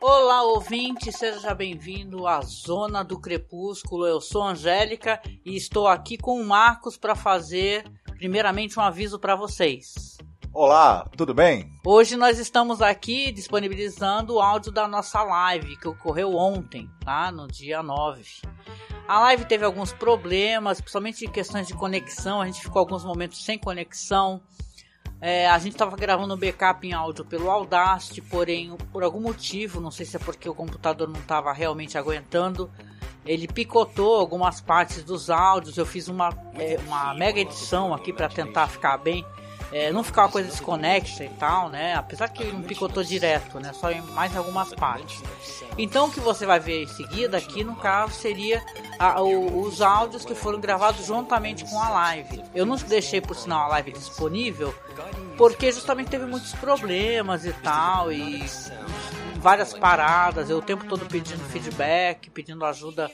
Olá, ouvinte, seja bem-vindo à Zona do Crepúsculo. Eu sou Angélica e estou aqui com o Marcos para fazer, primeiramente, um aviso para vocês. Olá, tudo bem? Hoje nós estamos aqui disponibilizando o áudio da nossa live que ocorreu ontem, tá? No dia 9. A live teve alguns problemas, principalmente em questões de conexão. A gente ficou alguns momentos sem conexão. É, a gente estava gravando um backup em áudio pelo Audacity, porém, por algum motivo, não sei se é porque o computador não estava realmente aguentando, ele picotou algumas partes dos áudios. Eu fiz uma, é, uma mega edição aqui para tentar ficar bem, é, não ficar uma coisa desconexa e tal, né? Apesar que ele não picotou direto, né? Só em mais algumas partes. Então, o que você vai ver em seguida aqui, no caso, seria a, o, os áudios que foram gravados juntamente com a live. Eu não deixei, por sinal, a live disponível porque justamente teve muitos problemas e tal, e várias paradas, eu o tempo todo pedindo feedback, pedindo ajuda,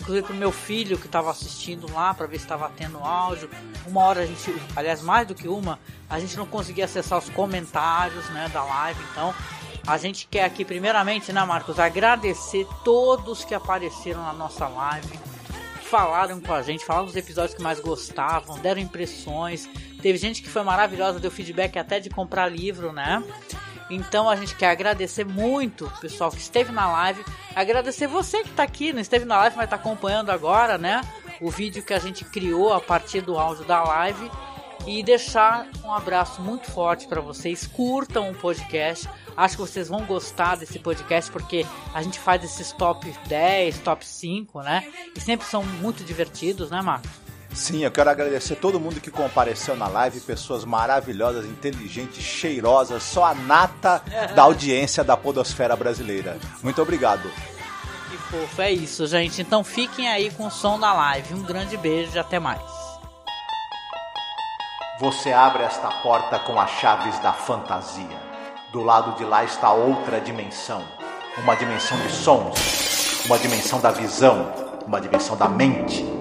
inclusive pro meu filho que estava assistindo lá para ver se estava tendo áudio. Uma hora a gente, aliás, mais do que uma, a gente não conseguia acessar os comentários, né, da live, então a gente quer aqui primeiramente, né, Marcos, agradecer todos que apareceram na nossa live falaram com a gente, falaram dos episódios que mais gostavam, deram impressões. Teve gente que foi maravilhosa, deu feedback até de comprar livro, né? Então a gente quer agradecer muito o pessoal que esteve na live. Agradecer você que está aqui, não esteve na live, mas está acompanhando agora, né? O vídeo que a gente criou a partir do áudio da live. E deixar um abraço muito forte para vocês. Curtam o podcast. Acho que vocês vão gostar desse podcast porque a gente faz esses top 10, top 5, né? E sempre são muito divertidos, né, Marcos? Sim, eu quero agradecer todo mundo que compareceu na live, pessoas maravilhosas, inteligentes, cheirosas, só a nata da audiência da podosfera brasileira. Muito obrigado. Que fofo, é isso, gente. Então fiquem aí com o som da live. Um grande beijo e até mais. Você abre esta porta com as chaves da fantasia. Do lado de lá está outra dimensão. Uma dimensão de sons, uma dimensão da visão, uma dimensão da mente.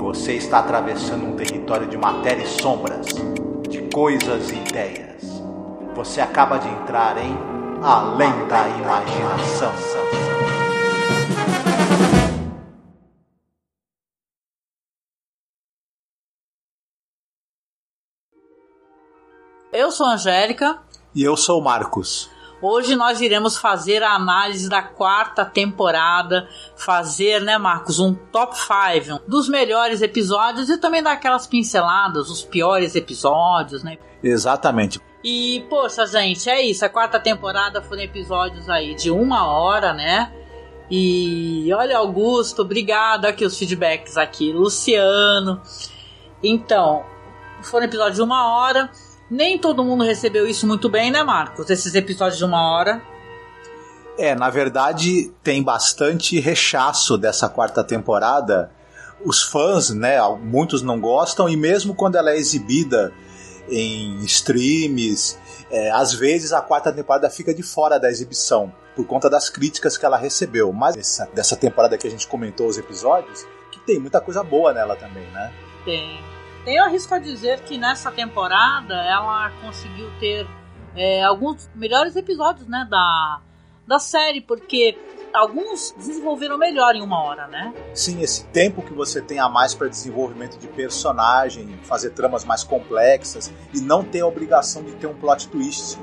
Você está atravessando um território de matéria e sombras, de coisas e ideias. Você acaba de entrar em Além da Imaginação. Eu sou a Angélica. E eu sou o Marcos. Hoje nós iremos fazer a análise da quarta temporada, fazer, né, Marcos, um top 5 dos melhores episódios e também daquelas pinceladas, os piores episódios, né? Exatamente. E, poxa, gente, é isso. A quarta temporada foram episódios aí de uma hora, né? E olha, Augusto, obrigado aqui os feedbacks aqui, Luciano. Então, foram episódios de uma hora. Nem todo mundo recebeu isso muito bem, né, Marcos? Esses episódios de uma hora. É, na verdade, tem bastante rechaço dessa quarta temporada. Os fãs, né, muitos não gostam, e mesmo quando ela é exibida em streams, é, às vezes a quarta temporada fica de fora da exibição, por conta das críticas que ela recebeu. Mas essa, dessa temporada que a gente comentou os episódios, que tem muita coisa boa nela também, né? Tem. Eu arrisco a dizer que nessa temporada ela conseguiu ter é, alguns melhores episódios né, da, da série, porque alguns desenvolveram melhor em uma hora, né? Sim, esse tempo que você tem a mais para desenvolvimento de personagem, fazer tramas mais complexas e não ter a obrigação de ter um plot twist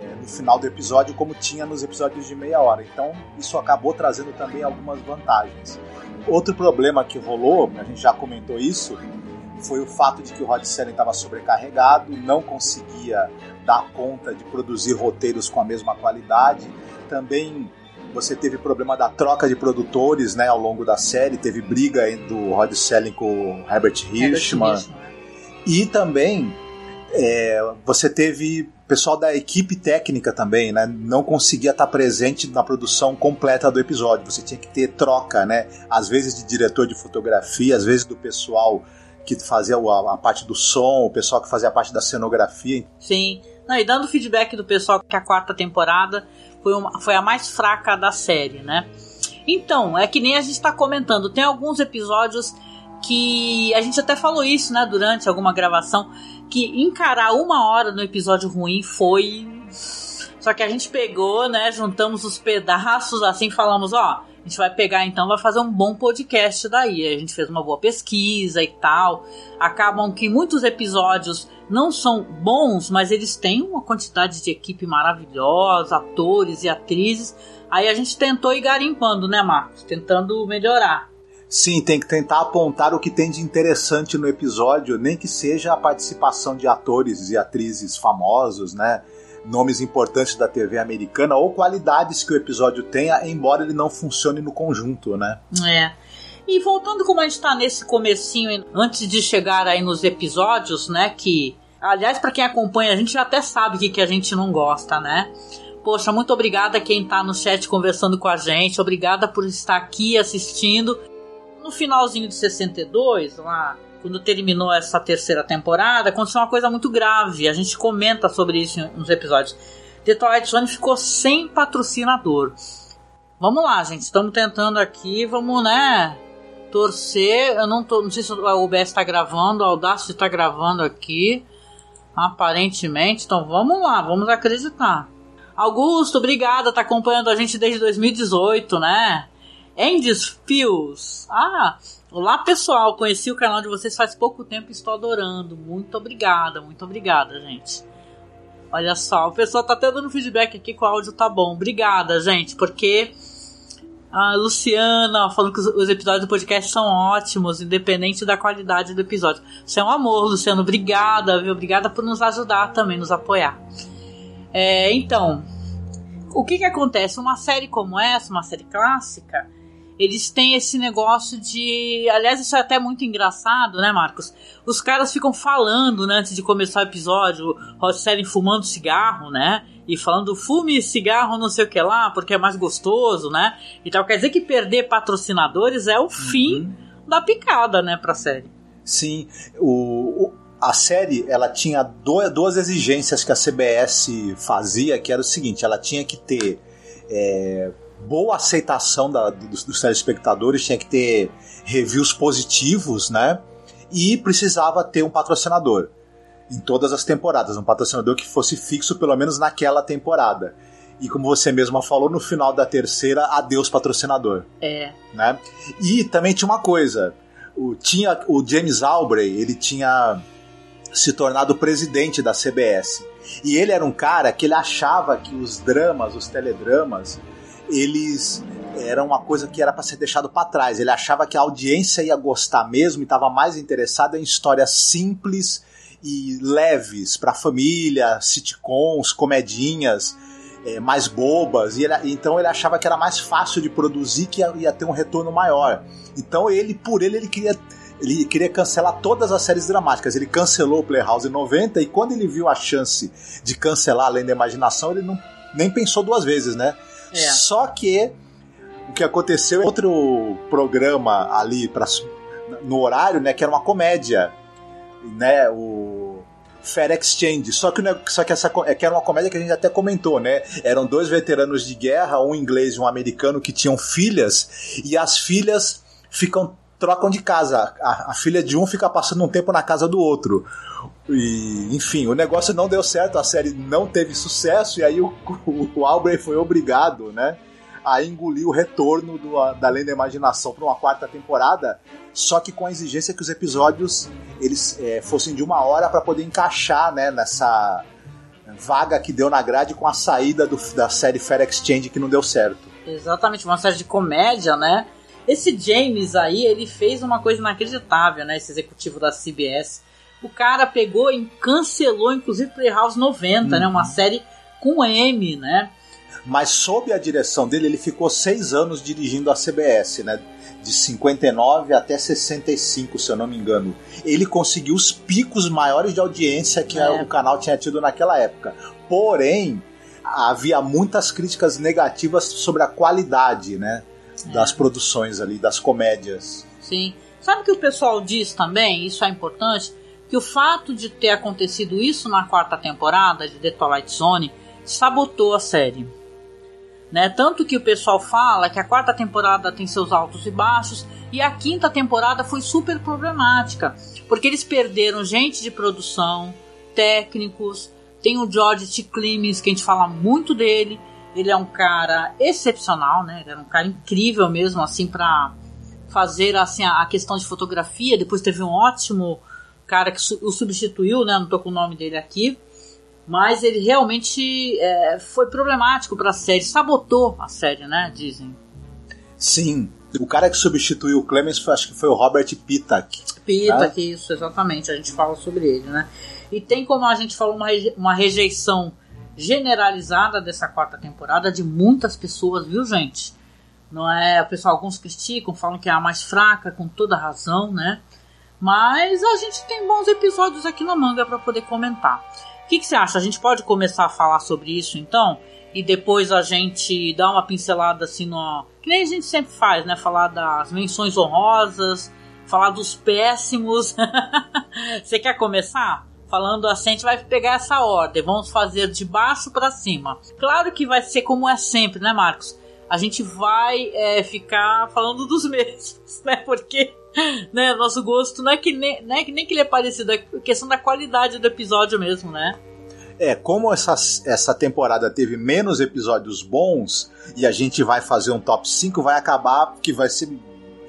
é, no final do episódio como tinha nos episódios de meia hora. Então isso acabou trazendo também algumas vantagens. Outro problema que rolou, a gente já comentou isso, foi o fato de que o Rod Serling estava sobrecarregado, não conseguia dar conta de produzir roteiros com a mesma qualidade. Também você teve problema da troca de produtores né, ao longo da série, teve briga do Rod Serling com o Herbert Hirschman. Herbert e também é, você teve pessoal da equipe técnica também, né? Não conseguia estar presente na produção completa do episódio. Você tinha que ter troca, né? Às vezes de diretor de fotografia, às vezes do pessoal que fazia a, a, parte do som, o pessoal que fazia a parte da cenografia. Sim. Não, e dando feedback do pessoal que a quarta temporada foi, uma, foi a mais fraca da série, né? Então, é que nem a gente está comentando, tem alguns episódios que a gente até falou isso, né, durante alguma gravação, que encarar uma hora no episódio ruim foi Só que a gente pegou, né? Juntamos os pedaços assim, falamos, ó, a gente vai pegar então, vai fazer um bom podcast daí. A gente fez uma boa pesquisa e tal. Acabam que muitos episódios não são bons, mas eles têm uma quantidade de equipe maravilhosa, atores e atrizes. Aí a gente tentou ir garimpando, né, Marcos? Tentando melhorar. Sim, tem que tentar apontar o que tem de interessante no episódio, nem que seja a participação de atores e atrizes famosos, né? Nomes importantes da TV americana ou qualidades que o episódio tenha, embora ele não funcione no conjunto, né? É. E voltando como a gente tá nesse comecinho, antes de chegar aí nos episódios, né, que aliás para quem acompanha a gente já até sabe que, que a gente não gosta, né? Poxa, muito obrigada a quem tá no chat conversando com a gente, obrigada por estar aqui assistindo no finalzinho de 62, lá, quando terminou essa terceira temporada, aconteceu uma coisa muito grave. A gente comenta sobre isso nos episódios. The Twilight Zone ficou sem patrocinador. Vamos lá, gente. Estamos tentando aqui. Vamos, né? Torcer. Eu não tô. Não sei se o OBS está gravando. O Audacity está gravando aqui. Aparentemente. Então vamos lá. Vamos acreditar. Augusto, obrigada. Tá acompanhando a gente desde 2018, né? Andy's Fios. Ah, olá pessoal, conheci o canal de vocês faz pouco tempo e estou adorando. Muito obrigada, muito obrigada, gente. Olha só, o pessoal tá até dando feedback aqui que o áudio tá bom. Obrigada, gente, porque a Luciana falando que os episódios do podcast são ótimos, independente da qualidade do episódio. Você é um amor, Luciano. Obrigada, viu? Obrigada por nos ajudar também, nos apoiar. É, então, o que que acontece? Uma série como essa, uma série clássica, eles têm esse negócio de. Aliás, isso é até muito engraçado, né, Marcos? Os caras ficam falando, né, antes de começar o episódio, Rod Serling fumando cigarro, né? E falando fume cigarro, não sei o que lá, porque é mais gostoso, né? E tal. Quer dizer que perder patrocinadores é o fim uhum. da picada, né, pra série. Sim. O, o, a série ela tinha do, duas exigências que a CBS fazia, que era o seguinte: ela tinha que ter. É, boa aceitação da, dos, dos telespectadores, tinha que ter reviews positivos, né? E precisava ter um patrocinador em todas as temporadas, um patrocinador que fosse fixo pelo menos naquela temporada. E como você mesma falou, no final da terceira, adeus patrocinador. É. Né? E também tinha uma coisa, o, tinha, o James Albrey, ele tinha se tornado presidente da CBS. E ele era um cara que ele achava que os dramas, os teledramas, eles eram uma coisa que era para ser deixado para trás. Ele achava que a audiência ia gostar mesmo e estava mais interessada em histórias simples e leves para família, sitcoms, comedinhas é, mais bobas. E então ele achava que era mais fácil de produzir, que ia, ia ter um retorno maior. Então ele, por ele, ele queria ele queria cancelar todas as séries dramáticas. Ele cancelou o Playhouse em 90 e quando ele viu a chance de cancelar Além da Imaginação, ele não, nem pensou duas vezes, né? É. Só que o que aconteceu é outro programa ali pra, no horário, né, que era uma comédia, né, o Fair Exchange. Só que, só que essa é que era uma comédia que a gente até comentou, né? Eram dois veteranos de guerra, um inglês e um americano que tinham filhas e as filhas ficam trocam de casa. A, a, filha de um fica passando um tempo na casa do outro. E, enfim, o negócio não deu certo, a série não teve sucesso, e aí o, o, Albrecht foi obrigado, né? A engolir o retorno do, da Além da Imaginação para uma quarta temporada, só que com a exigência que os episódios eles é, fossem de uma hora para poder encaixar né, nessa vaga que deu na grade com a saída do, da série Fair Exchange que não deu certo. Exatamente, uma série de comédia, né? Esse James aí, ele fez uma coisa inacreditável, né? Esse executivo da CBS. O cara pegou e cancelou, inclusive, Playhouse 90, uhum. né? Uma uhum. série com M, né? Mas sob a direção dele, ele ficou seis anos dirigindo a CBS, né? De 59 até 65, se eu não me engano. Ele conseguiu os picos maiores de audiência que é. o canal tinha tido naquela época. Porém, havia muitas críticas negativas sobre a qualidade, né? das produções ali, das comédias. Sim. Sabe o que o pessoal diz também? Isso é importante. Que o fato de ter acontecido isso na quarta temporada de The Twilight Zone sabotou a série. Né? Tanto que o pessoal fala que a quarta temporada tem seus altos e baixos e a quinta temporada foi super problemática, porque eles perderam gente de produção, técnicos, Tem o George T. Clemens, que a gente fala muito dele. Ele é um cara excepcional, né? Ele era um cara incrível mesmo, assim, para fazer assim a questão de fotografia. Depois teve um ótimo cara que o substituiu, né? Não tô com o nome dele aqui. Mas ele realmente é, foi problemático para a série, sabotou a série, né? Dizem. Sim. O cara que substituiu o Clemens foi, acho que foi o Robert Pitak. Pitak, né? isso, exatamente. A gente fala sobre ele, né? E tem, como a gente falou, uma, uma rejeição generalizada dessa quarta temporada de muitas pessoas, viu, gente? Não é, o pessoal alguns criticam, falam que é a mais fraca, com toda razão, né? Mas a gente tem bons episódios aqui na manga para poder comentar. O que, que você acha? A gente pode começar a falar sobre isso então? E depois a gente dá uma pincelada assim no. Que nem a gente sempre faz, né? Falar das menções honrosas, falar dos péssimos. você quer começar? falando assim, a gente vai pegar essa ordem, vamos fazer de baixo para cima. Claro que vai ser como é sempre, né, Marcos? A gente vai é, ficar falando dos mesmos, né? Porque né, nosso gosto não é que nem, não é que nem que ele é parecido, é questão da qualidade do episódio mesmo, né? É, como essa, essa temporada teve menos episódios bons e a gente vai fazer um top 5, vai acabar que vai ser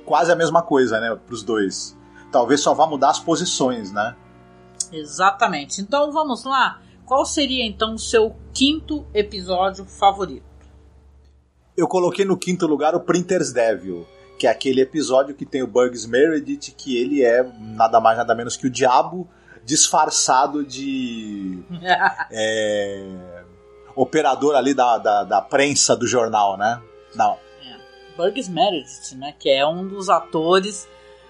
quase a mesma coisa, né, pros dois. Talvez só vá mudar as posições, né? Exatamente. Então vamos lá. Qual seria então o seu quinto episódio favorito? Eu coloquei no quinto lugar o Printer's Devil, que é aquele episódio que tem o Bugs Meredith, que ele é nada mais nada menos que o diabo disfarçado de é, operador ali da, da, da, prensa do jornal, né? Não. É. Bugs Meredith, né? Que é um dos atores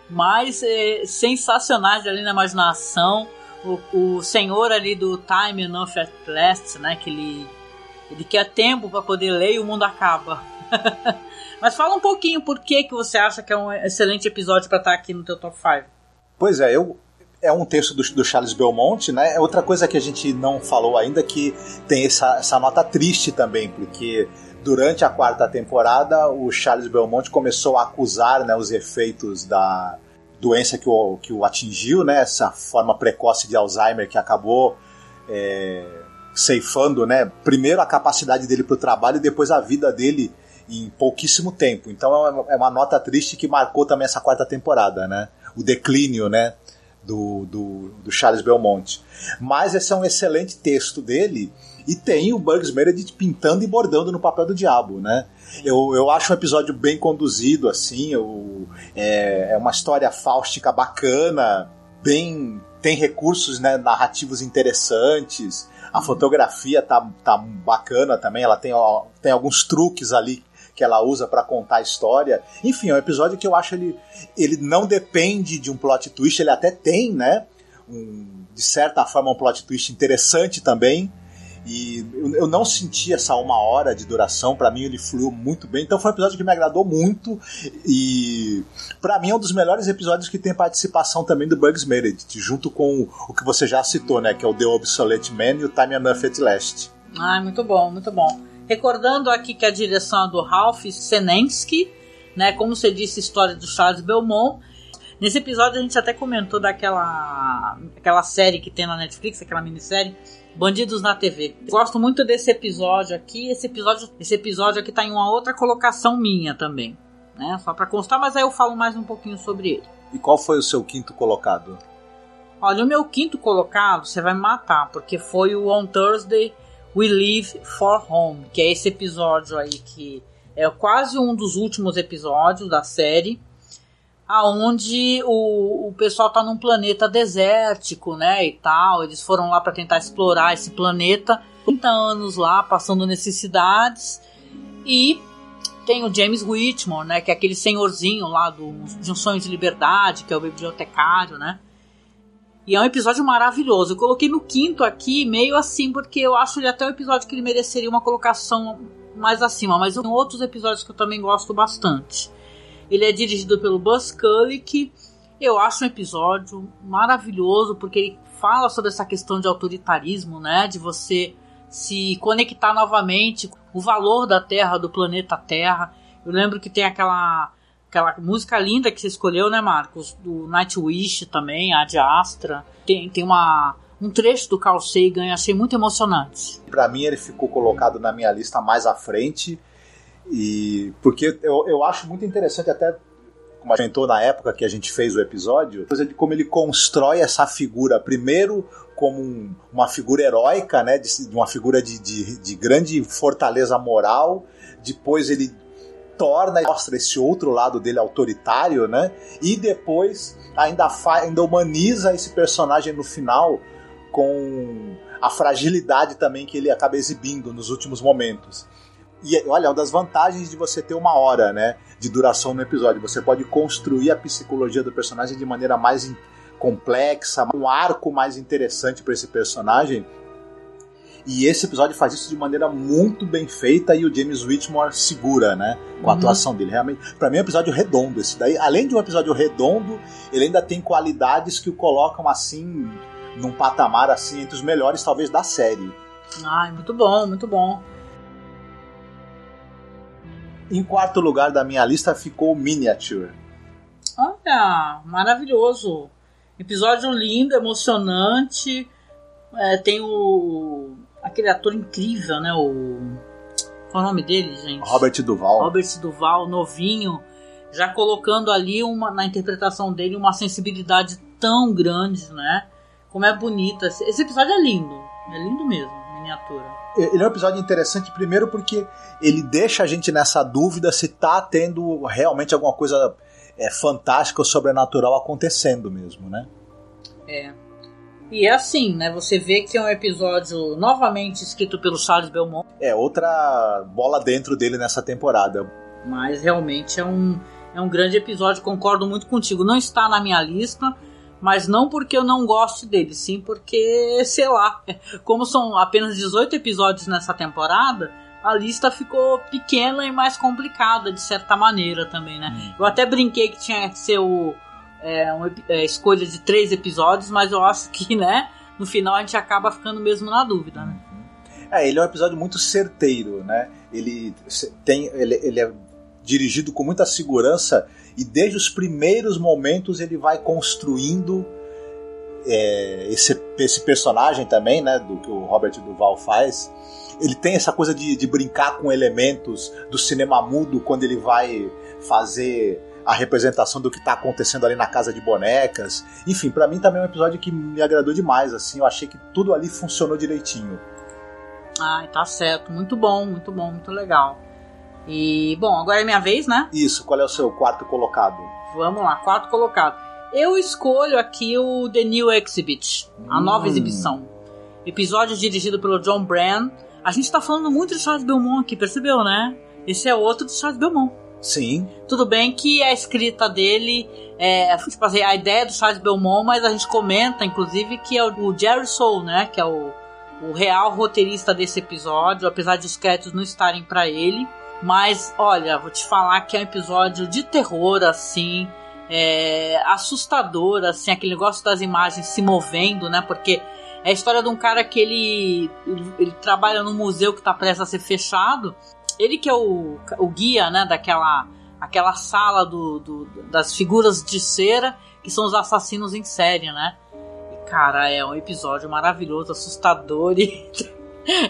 mais é, sensacionais ali na imaginação o, o senhor ali do Time Enough at Last, né? Que ele, ele quer tempo para poder ler e o mundo acaba. Mas fala um pouquinho por que, que você acha que é um excelente episódio para estar tá aqui no teu top 5. Pois é, eu, é um texto do, do, Charles Belmont, né? É outra coisa que a gente não falou ainda que tem essa, essa nota triste também, porque durante a quarta temporada o Charles Belmont começou a acusar né, os efeitos da, doença que o, que o atingiu, né? Essa forma precoce de Alzheimer que acabou é, ceifando, né? Primeiro a capacidade dele para o trabalho e depois a vida dele em pouquíssimo tempo. Então é uma, é uma, nota triste que marcou também essa quarta temporada, né? O declínio, né? Do, do, do Charles Belmont. Mas esse é um excelente texto dele e tem o Bugs Meredith pintando e bordando no papel do diabo, né? Eu, eu acho um episódio bem conduzido, assim, eu, é, é uma história fáustica bacana, bem tem recursos né, narrativos interessantes, a fotografia tá, tá bacana também, ela tem, ó, tem alguns truques ali que ela usa para contar a história. Enfim, é um episódio que eu acho ele ele não depende de um plot twist, ele até tem, né? Um, de certa forma um plot twist interessante também, e eu não senti essa uma hora de duração, para mim ele fluiu muito bem. Então foi um episódio que me agradou muito e para mim é um dos melhores episódios que tem participação também do Bugs Meredith, junto com o que você já citou, né, que é o The Obsolete Man e o Time Enough at Last. Ah, muito bom, muito bom. Recordando aqui que a direção é do Ralph Senensky, né, como você disse, história do Charles Belmont. Nesse episódio a gente até comentou daquela aquela série que tem na Netflix, aquela minissérie Bandidos na TV. Gosto muito desse episódio aqui. Esse episódio, esse episódio aqui tá em uma outra colocação minha também, né? Só para constar, mas aí eu falo mais um pouquinho sobre ele. E qual foi o seu quinto colocado? Olha, o meu quinto colocado, você vai me matar, porque foi o On Thursday We Leave for Home, que é esse episódio aí que é quase um dos últimos episódios da série aonde o, o pessoal tá num planeta desértico, né, e tal. Eles foram lá para tentar explorar esse planeta. 30 anos lá, passando necessidades. E tem o James Whitmore, né, que é aquele senhorzinho lá do, de um sonho de liberdade, que é o bibliotecário, né. E é um episódio maravilhoso. Eu coloquei no quinto aqui, meio assim, porque eu acho ele até um episódio que ele mereceria uma colocação mais acima. Mas tem outros episódios que eu também gosto bastante. Ele é dirigido pelo Buzz Kulick. Eu acho um episódio maravilhoso porque ele fala sobre essa questão de autoritarismo, né? De você se conectar novamente com o valor da Terra, do planeta Terra. Eu lembro que tem aquela aquela música linda que você escolheu, né, Marcos? Do Nightwish também, a de Astra. Tem, tem uma, um trecho do Carl Sagan achei muito emocionante. Para mim ele ficou colocado na minha lista mais à frente e porque eu, eu acho muito interessante até como a gente comentou na época que a gente fez o episódio, de como ele constrói essa figura primeiro como um, uma figura heróica, né, de, de uma figura de, de, de grande fortaleza moral, depois ele torna e mostra esse outro lado dele autoritário, né? E depois ainda, ainda humaniza esse personagem no final com a fragilidade também que ele acaba exibindo nos últimos momentos. E olha, uma das vantagens de você ter uma hora, né, de duração no episódio, você pode construir a psicologia do personagem de maneira mais complexa, um arco mais interessante para esse personagem. E esse episódio faz isso de maneira muito bem feita e o James Whitmore segura, né? Com a uhum. atuação dele. Realmente, para mim é um episódio redondo. Esse daí, além de um episódio redondo, ele ainda tem qualidades que o colocam assim num patamar assim entre os melhores talvez da série. Ai, muito bom, muito bom. Em quarto lugar da minha lista ficou Miniature. Olha, maravilhoso. Episódio lindo, emocionante. É, tem o. aquele ator incrível, né? O. Qual é o nome dele, gente? Robert Duval. Robert Duval, novinho. Já colocando ali uma, na interpretação dele uma sensibilidade tão grande, né? Como é bonita. Esse episódio é lindo. É lindo mesmo, miniatura ele é um episódio interessante, primeiro porque ele deixa a gente nessa dúvida se tá tendo realmente alguma coisa é, fantástica ou sobrenatural acontecendo mesmo, né? É. E é assim, né? Você vê que é um episódio novamente escrito pelo Charles Belmont. É, outra bola dentro dele nessa temporada. Mas realmente é um, é um grande episódio, concordo muito contigo. Não está na minha lista, mas não porque eu não goste dele, sim porque, sei lá, como são apenas 18 episódios nessa temporada, a lista ficou pequena e mais complicada de certa maneira também, né? Hum. Eu até brinquei que tinha que ser o é, uma é, escolha de três episódios, mas eu acho que, né, no final a gente acaba ficando mesmo na dúvida, né? É, ele é um episódio muito certeiro, né? Ele tem, ele, ele é dirigido com muita segurança e desde os primeiros momentos ele vai construindo é, esse, esse personagem também, né, do que o Robert Duval faz. Ele tem essa coisa de, de brincar com elementos do cinema mudo quando ele vai fazer a representação do que está acontecendo ali na casa de bonecas. Enfim, para mim também é um episódio que me agradou demais. Assim, eu achei que tudo ali funcionou direitinho. Ai, tá certo. Muito bom, muito bom, muito legal. E, bom, agora é minha vez, né? Isso, qual é o seu quarto colocado? Vamos lá, quarto colocado. Eu escolho aqui o The New Exhibit, a hum. nova exibição. Episódio dirigido pelo John Brand. A gente tá falando muito de Charles Belmont aqui, percebeu, né? Esse é outro de Charles Belmont. Sim. Tudo bem que a escrita dele é tipo assim, a ideia do Charles Belmont, mas a gente comenta, inclusive, que é o Jerry Soule, né? Que é o, o real roteirista desse episódio, apesar de os créditos não estarem para ele. Mas, olha, vou te falar que é um episódio de terror, assim, é, assustador, assim, aquele negócio das imagens se movendo, né? Porque é a história de um cara que ele, ele, ele trabalha num museu que está prestes a ser fechado. Ele que é o, o guia, né, daquela aquela sala do, do, das figuras de cera, que são os assassinos em série, né? E, cara, é um episódio maravilhoso, assustador e,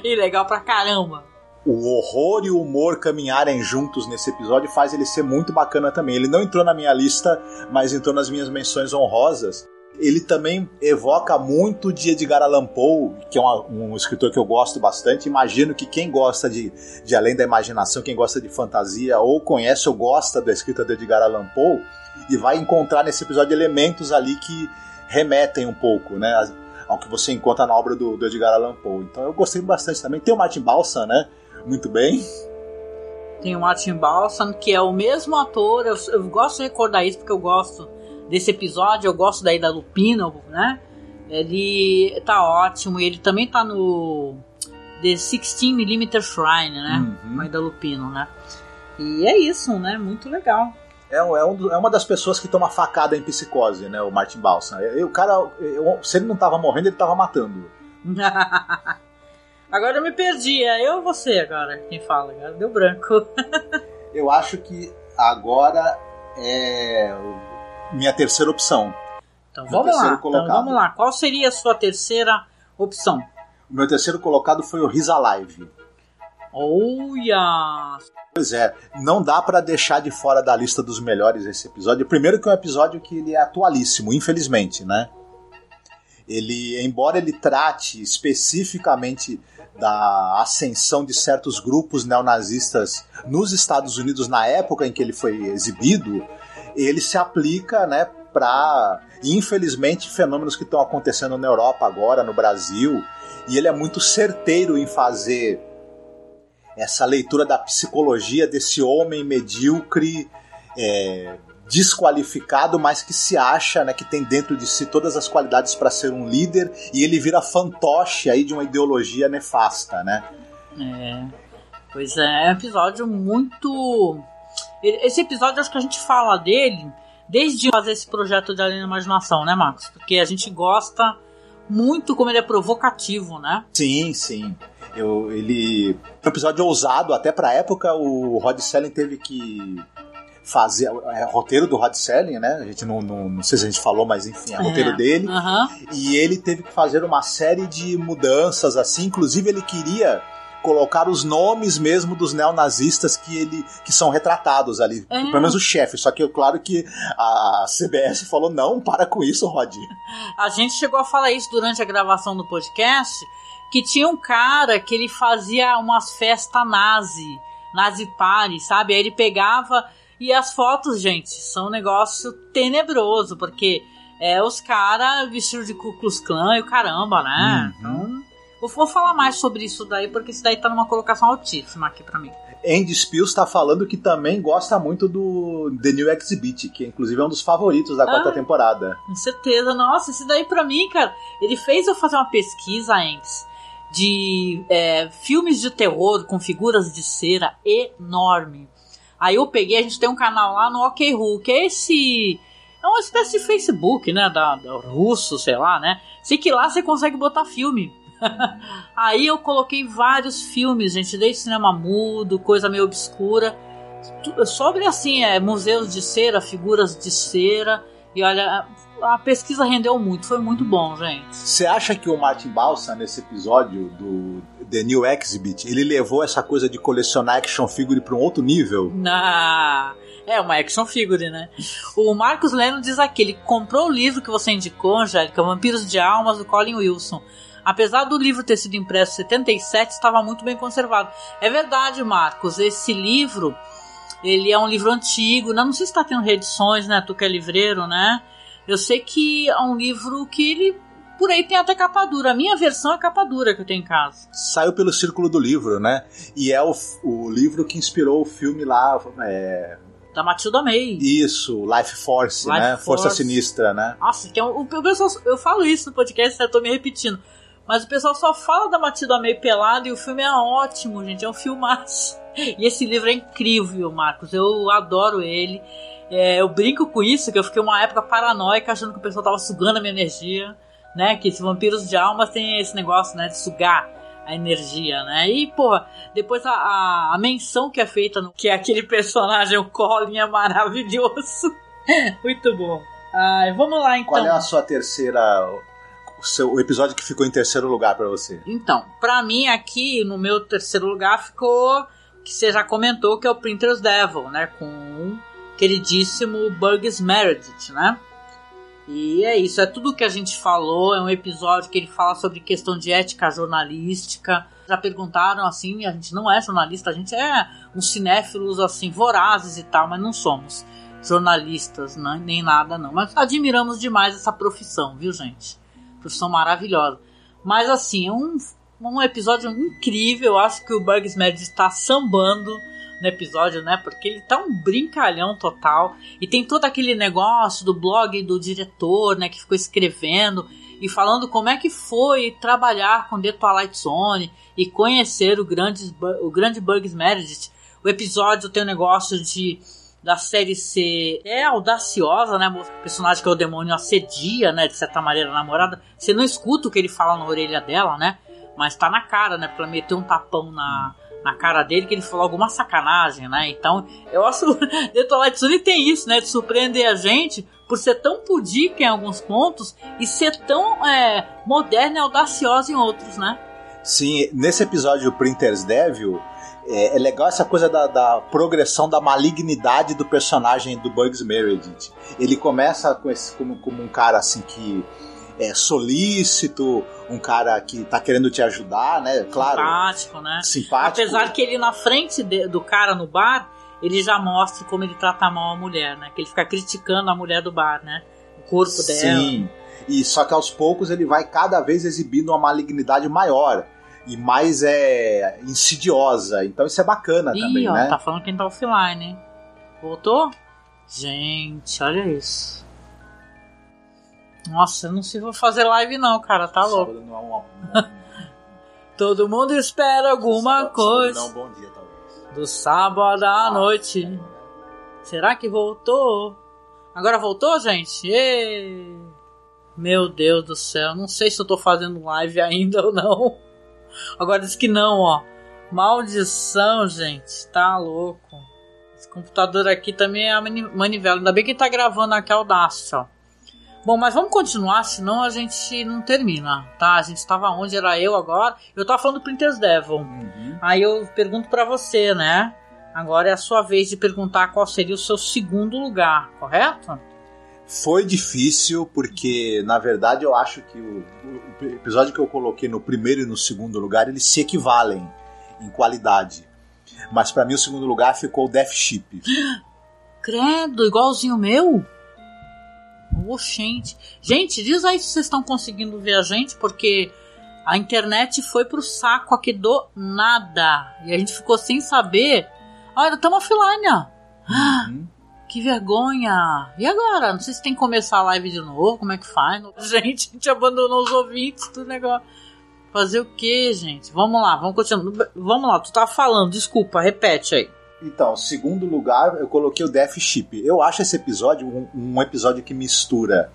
e legal pra caramba o horror e o humor caminharem juntos nesse episódio faz ele ser muito bacana também. Ele não entrou na minha lista, mas entrou nas minhas menções honrosas. Ele também evoca muito de Edgar Allan Poe, que é um escritor que eu gosto bastante. Imagino que quem gosta de, de Além da Imaginação, quem gosta de fantasia, ou conhece ou gosta da escrita de Edgar Allan Poe, e vai encontrar nesse episódio elementos ali que remetem um pouco, né? Ao que você encontra na obra do, do Edgar Allan Poe. Então eu gostei bastante também. Tem o Martin Balsam, né? Muito bem. Tem o Martin Balsam, que é o mesmo ator. Eu, eu, gosto de recordar isso porque eu gosto desse episódio. Eu gosto daí da Lupino, né? Ele tá ótimo. E ele também tá no The 16mm Shrine, né? Uhum. Mãe da Lupino, né? E é isso, né? Muito legal. É, é, um, é, uma das pessoas que toma facada em psicose, né? O Martin Balsam. o cara, eu, se ele não tava morrendo, ele tava matando. Agora eu me perdi. É eu ou você agora quem fala? Agora deu branco. eu acho que agora é minha terceira opção. Então vamos lá. Então vamos lá. Qual seria a sua terceira opção? O meu terceiro colocado foi o Risa Live. Olha! Pois é, não dá para deixar de fora da lista dos melhores esse episódio. Primeiro que é um episódio que ele é atualíssimo, infelizmente, né? Ele, embora ele trate especificamente da ascensão de certos grupos neonazistas nos Estados Unidos na época em que ele foi exibido, ele se aplica, né, para infelizmente fenômenos que estão acontecendo na Europa agora, no Brasil, e ele é muito certeiro em fazer essa leitura da psicologia desse homem medíocre, é, desqualificado, mas que se acha, né, que tem dentro de si todas as qualidades para ser um líder e ele vira fantoche aí de uma ideologia nefasta, né? É. Pois é, é um episódio muito esse episódio acho que a gente fala dele desde fazer esse projeto de Além da Imaginação, né, Marcos? Porque a gente gosta muito como ele é provocativo, né? Sim, sim. Eu, ele. Um episódio ousado, até pra época o Rod Selling teve que fazer. É roteiro do Rod Selling, né? A gente não, não, não sei se a gente falou, mas enfim, é, é roteiro dele. E ele teve que fazer uma série de mudanças, assim. Inclusive, ele queria colocar os nomes mesmo dos neonazistas que ele que são retratados ali, é. pelo menos o chefe. Só que claro que a CBS falou não, para com isso, Rod. A gente chegou a falar isso durante a gravação do podcast que tinha um cara que ele fazia umas festas nazi, nazi party, sabe? Aí ele pegava e as fotos, gente, são um negócio tenebroso, porque é os caras vestidos de Ku Klux Klan e o caramba, né? Uhum. Então, eu vou falar mais sobre isso daí, porque isso daí tá numa colocação altíssima aqui para mim. Andy Spills está falando que também gosta muito do The New Exhibit, que inclusive é um dos favoritos da quarta ah, temporada. Com certeza, nossa, esse daí para mim, cara, ele fez eu fazer uma pesquisa antes de é, filmes de terror com figuras de cera enorme. Aí eu peguei, a gente tem um canal lá no OK que é esse. É uma espécie de Facebook, né? Da, da russo, sei lá, né? Sei que lá você consegue botar filme. Aí eu coloquei vários filmes, gente, desde cinema mudo, coisa meio obscura. Sobre assim, é, museus de cera, figuras de cera. E olha, a pesquisa rendeu muito, foi muito bom, gente. Você acha que o Martin Balsa, nesse episódio do The New Exhibit, ele levou essa coisa de colecionar action figure para um outro nível? Na é uma action figure, né? O Marcos Leno diz aqui, ele comprou o livro que você indicou, Angélica, Vampiros de Almas, do Colin Wilson. Apesar do livro ter sido impresso em 77, estava muito bem conservado. É verdade, Marcos, esse livro, ele é um livro antigo, não, não sei se está tendo reedições, né? Tu que é livreiro, né? Eu sei que é um livro que ele por aí tem até capa dura. A minha versão é capa dura que eu tenho em casa. Saiu pelo Círculo do Livro, né? E é o, o livro que inspirou o filme lá. É... Da Matilda May. Isso, Life Force, Life né? Force. Força Sinistra, né? Nossa, que é um, o pessoal, eu falo isso no podcast, eu tô me repetindo. Mas o pessoal só fala da Matilda May pelada e o filme é ótimo, gente. É um filmaço. E esse livro é incrível, Marcos. Eu adoro ele. É, eu brinco com isso, que eu fiquei uma época paranoica achando que o pessoal tava sugando a minha energia, né? Que esses vampiros de almas tem esse negócio, né? De sugar a energia, né? E, pô, depois a, a, a, menção que é feita, no, que é aquele personagem, o Colin, é maravilhoso. Muito bom. Ai, vamos lá, então. Qual é a sua terceira... O, seu, o episódio que ficou em terceiro lugar para você? Então, para mim aqui, no meu terceiro lugar, ficou... Que você já comentou, que é o Printer's Devil, né? Com queridíssimo Burgess Meredith, né? E é isso, é tudo que a gente falou. É um episódio que ele fala sobre questão de ética jornalística. Já perguntaram assim, a gente não é jornalista, a gente é uns cinéfilos assim, vorazes e tal, mas não somos jornalistas, né? nem nada não. Mas admiramos demais essa profissão, viu, gente? Profissão maravilhosa. Mas assim, é um, um episódio incrível. Eu acho que o Burgess Meredith está sambando no episódio, né? Porque ele tá um brincalhão total. E tem todo aquele negócio do blog do diretor, né? Que ficou escrevendo e falando como é que foi trabalhar com The Twilight Zone e conhecer o grande, o grande Bugs Meredith. O episódio tem um negócio de da série ser é audaciosa, né? O personagem que é o demônio assedia, né? De certa maneira, a namorada. Você não escuta o que ele fala na orelha dela, né? Mas tá na cara, né? Pra meter um tapão na, na cara dele que ele falou alguma sacanagem, né? Então, eu acho Twilight Zone tem isso, né? De surpreender a gente por ser tão pudica em alguns pontos e ser tão é, moderna e audaciosa em outros, né? Sim, nesse episódio do Printer's Devil, é, é, legal essa coisa da, da, progressão da malignidade do personagem do Bugs Meredith. Ele começa com esse, como, como um cara assim que é solícito, um cara que tá querendo te ajudar, né? Claro. Simpático, né? Simpático. Apesar que ele na frente de, do cara no bar, ele já mostra como ele trata mal a mulher, né? Que ele fica criticando a mulher do bar, né? O corpo dela. Sim. E só que aos poucos ele vai cada vez exibindo uma malignidade maior e mais é insidiosa. Então isso é bacana Ih, também, ó, né? Tá falando que tá offline, hein? Voltou? Gente, olha isso. Nossa, eu não sei se vou fazer live não, cara, tá louco. Não é uma. Todo mundo espera alguma sábado, coisa. Sábado não, bom dia, talvez. Do sábado à ah, noite. É. Será que voltou? Agora voltou, gente? Êêê. Meu Deus do céu, não sei se eu tô fazendo live ainda ou não. Agora diz que não, ó. Maldição, gente. Tá louco. Esse computador aqui também é a manivela. Ainda bem que tá gravando aqui Audacity, ó. Bom, mas vamos continuar, senão a gente não termina, tá? A gente estava onde era eu agora. Eu tava falando do Printers Devil. Uhum. Aí eu pergunto para você, né? Agora é a sua vez de perguntar qual seria o seu segundo lugar, correto? Foi difícil porque, na verdade, eu acho que o, o episódio que eu coloquei no primeiro e no segundo lugar eles se equivalem em qualidade. Mas para mim o segundo lugar ficou o Death Ship. Credo, igualzinho o meu? Oxente. Gente, diz aí se vocês estão conseguindo ver a gente, porque a internet foi pro saco aqui do nada. E a gente ficou sem saber. Olha, estamos offline, ó. Uhum. Que vergonha! E agora? Não sei se tem que começar a live de novo, como é que faz? Gente, a gente abandonou os ouvintes do negócio. Fazer o que, gente? Vamos lá, vamos continuar. Vamos lá, tu tá falando, desculpa, repete aí. Então, segundo lugar, eu coloquei o Death Ship. Eu acho esse episódio um, um episódio que mistura.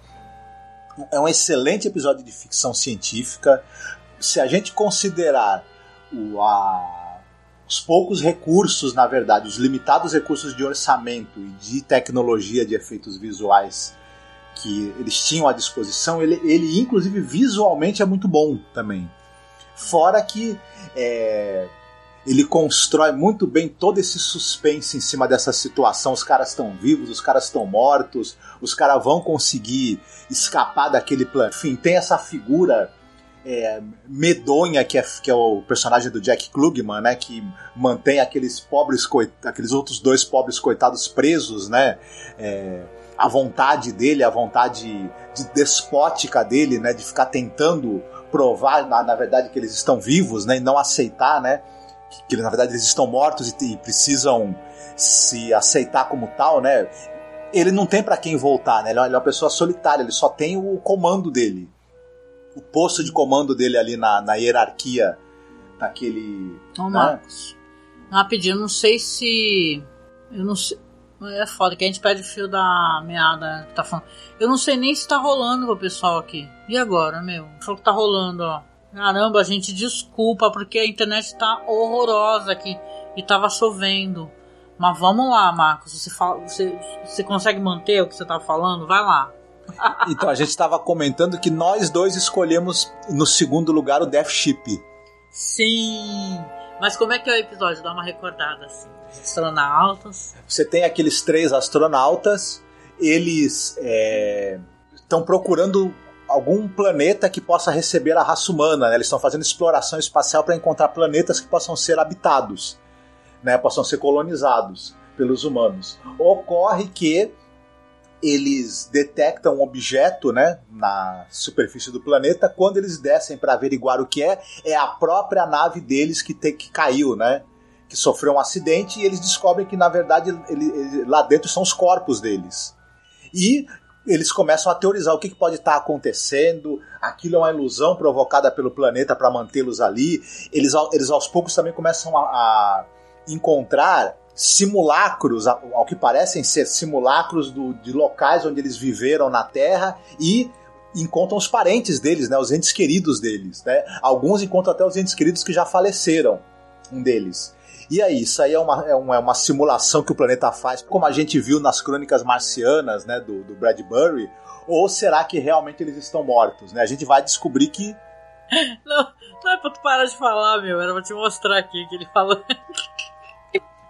É um excelente episódio de ficção científica. Se a gente considerar o, a, os poucos recursos, na verdade, os limitados recursos de orçamento e de tecnologia de efeitos visuais que eles tinham à disposição, ele, ele inclusive visualmente é muito bom também. Fora que é, ele constrói muito bem todo esse suspense em cima dessa situação. Os caras estão vivos, os caras estão mortos, os caras vão conseguir escapar daquele plano. Enfim, tem essa figura é, medonha que é, que é o personagem do Jack Klugman, né, que mantém aqueles pobres aqueles outros dois pobres coitados presos, né, é, a vontade dele, a vontade de despótica dele, né, de ficar tentando provar na, na verdade que eles estão vivos, né, e não aceitar, né, que, na verdade eles estão mortos e, e precisam se aceitar como tal, né, ele não tem para quem voltar, né? Ele é uma pessoa solitária, ele só tem o comando dele o posto de comando dele ali na, na hierarquia daquele. Ô, né? Marcos. Rapidinho, não sei se. Eu não sei. É foda que a gente perde o fio da meada que tá falando. Eu não sei nem se tá rolando o pessoal aqui. E agora, meu? Falou que tá rolando, ó. Caramba, gente, desculpa, porque a internet tá horrorosa aqui. E tava chovendo. Mas vamos lá, Marcos. Você, fala, você, você consegue manter o que você tá falando? Vai lá. Então, a gente estava comentando que nós dois escolhemos no segundo lugar o Death Ship. Sim! Mas como é que é o episódio? Dá uma recordada assim. Astronautas. Você tem aqueles três astronautas, eles estão é, procurando algum planeta que possa receber a raça humana. Né? Eles estão fazendo exploração espacial para encontrar planetas que possam ser habitados, né? possam ser colonizados pelos humanos. Ocorre que eles detectam um objeto né, na superfície do planeta. Quando eles descem para averiguar o que é, é a própria nave deles que, te, que caiu, né? Que sofreu um acidente e eles descobrem que, na verdade, ele, ele, lá dentro são os corpos deles. E eles começam a teorizar o que, que pode estar tá acontecendo, aquilo é uma ilusão provocada pelo planeta para mantê-los ali. Eles, eles aos poucos também começam a, a encontrar simulacros, ao que parecem ser simulacros do, de locais onde eles viveram na Terra e encontram os parentes deles, né, os entes queridos deles. Né? Alguns encontram até os entes queridos que já faleceram, um deles. E aí, isso aí é uma, é uma, é uma simulação que o planeta faz, como a gente viu nas crônicas marcianas, né, do, do Bradbury, ou será que realmente eles estão mortos, né? A gente vai descobrir que... Não, não é pra tu parar de falar, meu, era pra te mostrar aqui que ele falou...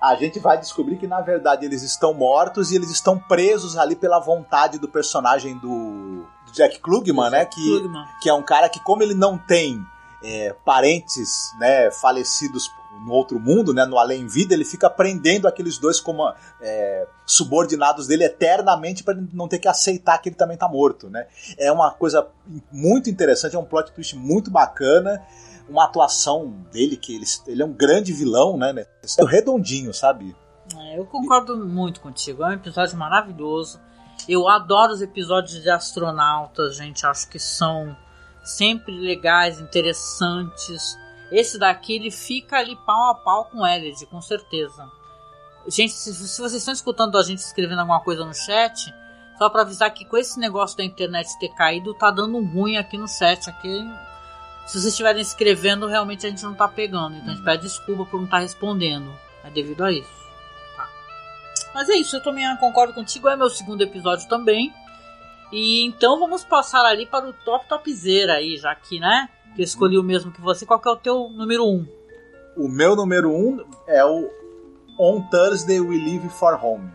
a gente vai descobrir que na verdade eles estão mortos e eles estão presos ali pela vontade do personagem do, do Jack Klugman, né? Que, Klugman. que é um cara que, como ele não tem é, parentes né, falecidos no outro mundo, né, no além-vida, ele fica prendendo aqueles dois como é, subordinados dele eternamente para não ter que aceitar que ele também está morto. Né? É uma coisa muito interessante, é um plot twist muito bacana uma atuação dele, que ele, ele é um grande vilão, né? É redondinho, sabe? É, eu concordo muito contigo. É um episódio maravilhoso. Eu adoro os episódios de astronautas, gente. Acho que são sempre legais, interessantes. Esse daqui ele fica ali pau a pau com o Elliot, com certeza. Gente, se, se, vocês estão escutando a gente escrevendo alguma coisa no chat, só para avisar que com esse negócio da internet ter caído, tá dando um ruim aqui no chat. Aqui se vocês estiverem escrevendo, realmente a gente não tá pegando. Então a gente pede desculpa por não estar tá respondendo. É devido a isso. Tá. Mas é isso, eu também concordo contigo. É meu segundo episódio também. E então vamos passar ali para o top topzera aí, já que, né? Que eu escolhi o mesmo que você. Qual que é o teu número 1? Um? O meu número 1 um é o On Thursday We Leave for Home.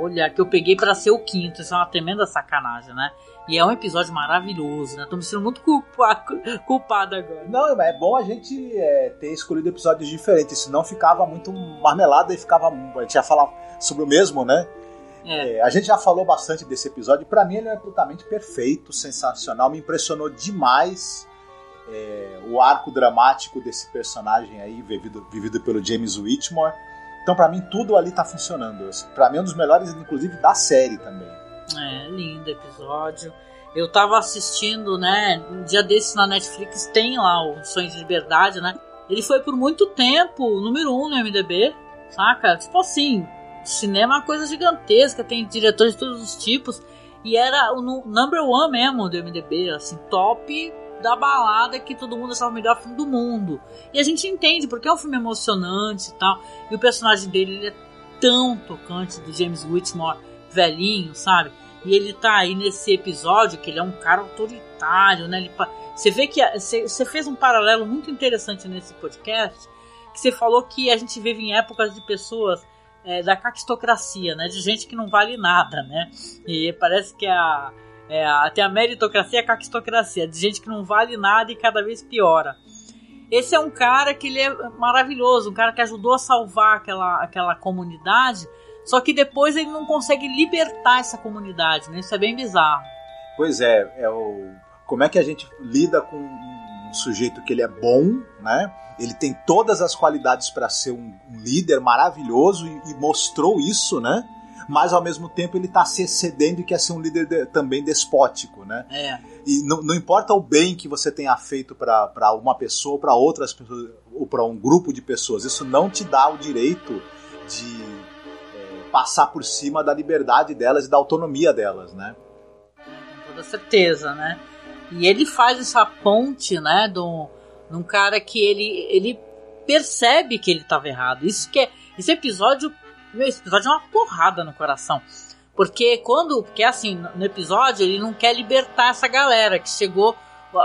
Olha, que eu peguei para ser o quinto. Isso é uma tremenda sacanagem, né? E é um episódio maravilhoso, né? Tô me sentindo muito culpado, culpado agora. Não, é bom a gente é, ter escolhido episódios diferentes, senão ficava muito marmelada e ficava. A gente ia falar sobre o mesmo, né? É. É, a gente já falou bastante desse episódio. Para mim, ele é absolutamente perfeito, sensacional. Me impressionou demais é, o arco dramático desse personagem aí, vivido, vivido pelo James Whitmore. Então, para mim, tudo ali tá funcionando. Para mim, é um dos melhores, inclusive, da série também. É, lindo episódio. Eu tava assistindo, né? Um dia desses na Netflix tem lá o Sonho de Liberdade, né? Ele foi por muito tempo número um no MDB, saca? Tipo assim, cinema é uma coisa gigantesca, tem diretores de todos os tipos. E era o number one mesmo do MDB, assim, top da balada que todo mundo achava o melhor filme do mundo. E a gente entende, porque é um filme emocionante e tal. E o personagem dele ele é tão tocante, do James Whitmore, velhinho, sabe? E ele tá aí nesse episódio que ele é um cara autoritário, né? Ele, você vê que você fez um paralelo muito interessante nesse podcast, que você falou que a gente vive em épocas de pessoas é, da caquistocracia, né? De gente que não vale nada, né? E parece que a, é, até a meritocracia e a caquistocracia, de gente que não vale nada e cada vez piora. Esse é um cara que ele é maravilhoso, um cara que ajudou a salvar aquela, aquela comunidade só que depois ele não consegue libertar essa comunidade, né? Isso é bem bizarro. Pois é, é o como é que a gente lida com um sujeito que ele é bom, né? Ele tem todas as qualidades para ser um, líder maravilhoso e, e, mostrou isso, né? Mas ao mesmo tempo ele está se excedendo e quer ser um líder de, também despótico, né? É. E não, não importa o bem que você tenha feito para uma pessoa, para outras pessoas, ou para um grupo de pessoas, isso não te dá o direito de passar por cima da liberdade delas e da autonomia delas, né? Com toda certeza, né? E ele faz essa ponte, né, de um cara que ele, ele percebe que ele estava errado. Isso que é, esse episódio, meu, esse episódio é uma porrada no coração. Porque quando, porque assim, no episódio ele não quer libertar essa galera que chegou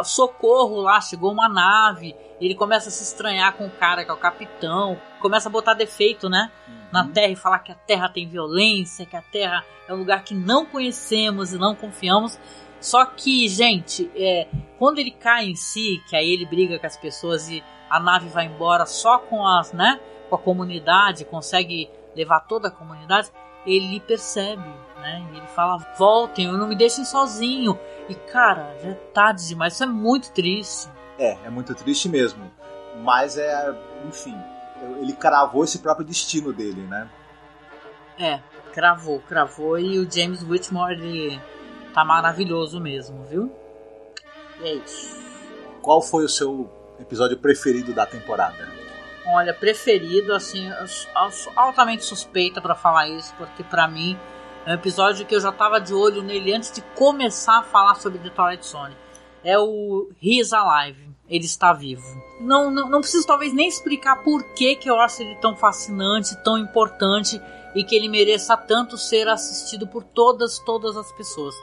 socorro lá, chegou uma nave, ele começa a se estranhar com o cara que é o capitão, começa a botar defeito, né? na uhum. Terra e falar que a Terra tem violência, que a Terra é um lugar que não conhecemos e não confiamos. Só que, gente, é, quando ele cai em si, que aí ele briga com as pessoas e a nave vai embora só com as, né, com a comunidade, consegue levar toda a comunidade, ele percebe, né? Ele fala: "Voltem, não me deixem sozinho". E cara, já é tarde demais. Isso é muito triste. É, é muito triste mesmo. Mas é, enfim, ele cravou esse próprio destino dele, né? É, cravou, cravou e o James Whitmore ele tá maravilhoso mesmo, viu? E é isso. Qual foi o seu episódio preferido da temporada? Olha, preferido, assim, altamente suspeita para falar isso, porque para mim é um episódio que eu já tava de olho nele antes de começar a falar sobre The Twilight Zone. É o He's Alive ele está vivo. Não, não, não preciso talvez nem explicar por que, que eu acho ele tão fascinante, tão importante e que ele mereça tanto ser assistido por todas, todas as pessoas.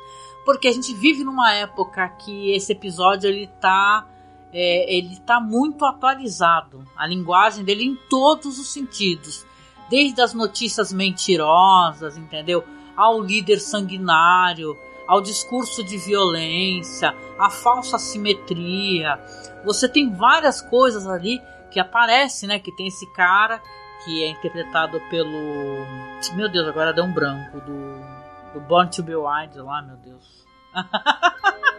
Porque a gente vive numa época que esse episódio ele tá, é, ele tá muito atualizado. A linguagem dele em todos os sentidos. Desde as notícias mentirosas, entendeu? Ao líder sanguinário, ao discurso de violência, à falsa simetria. Você tem várias coisas ali que aparecem, né? Que tem esse cara que é interpretado pelo. Meu Deus, agora deu um branco. Do, do Born to Be Wild lá, meu Deus.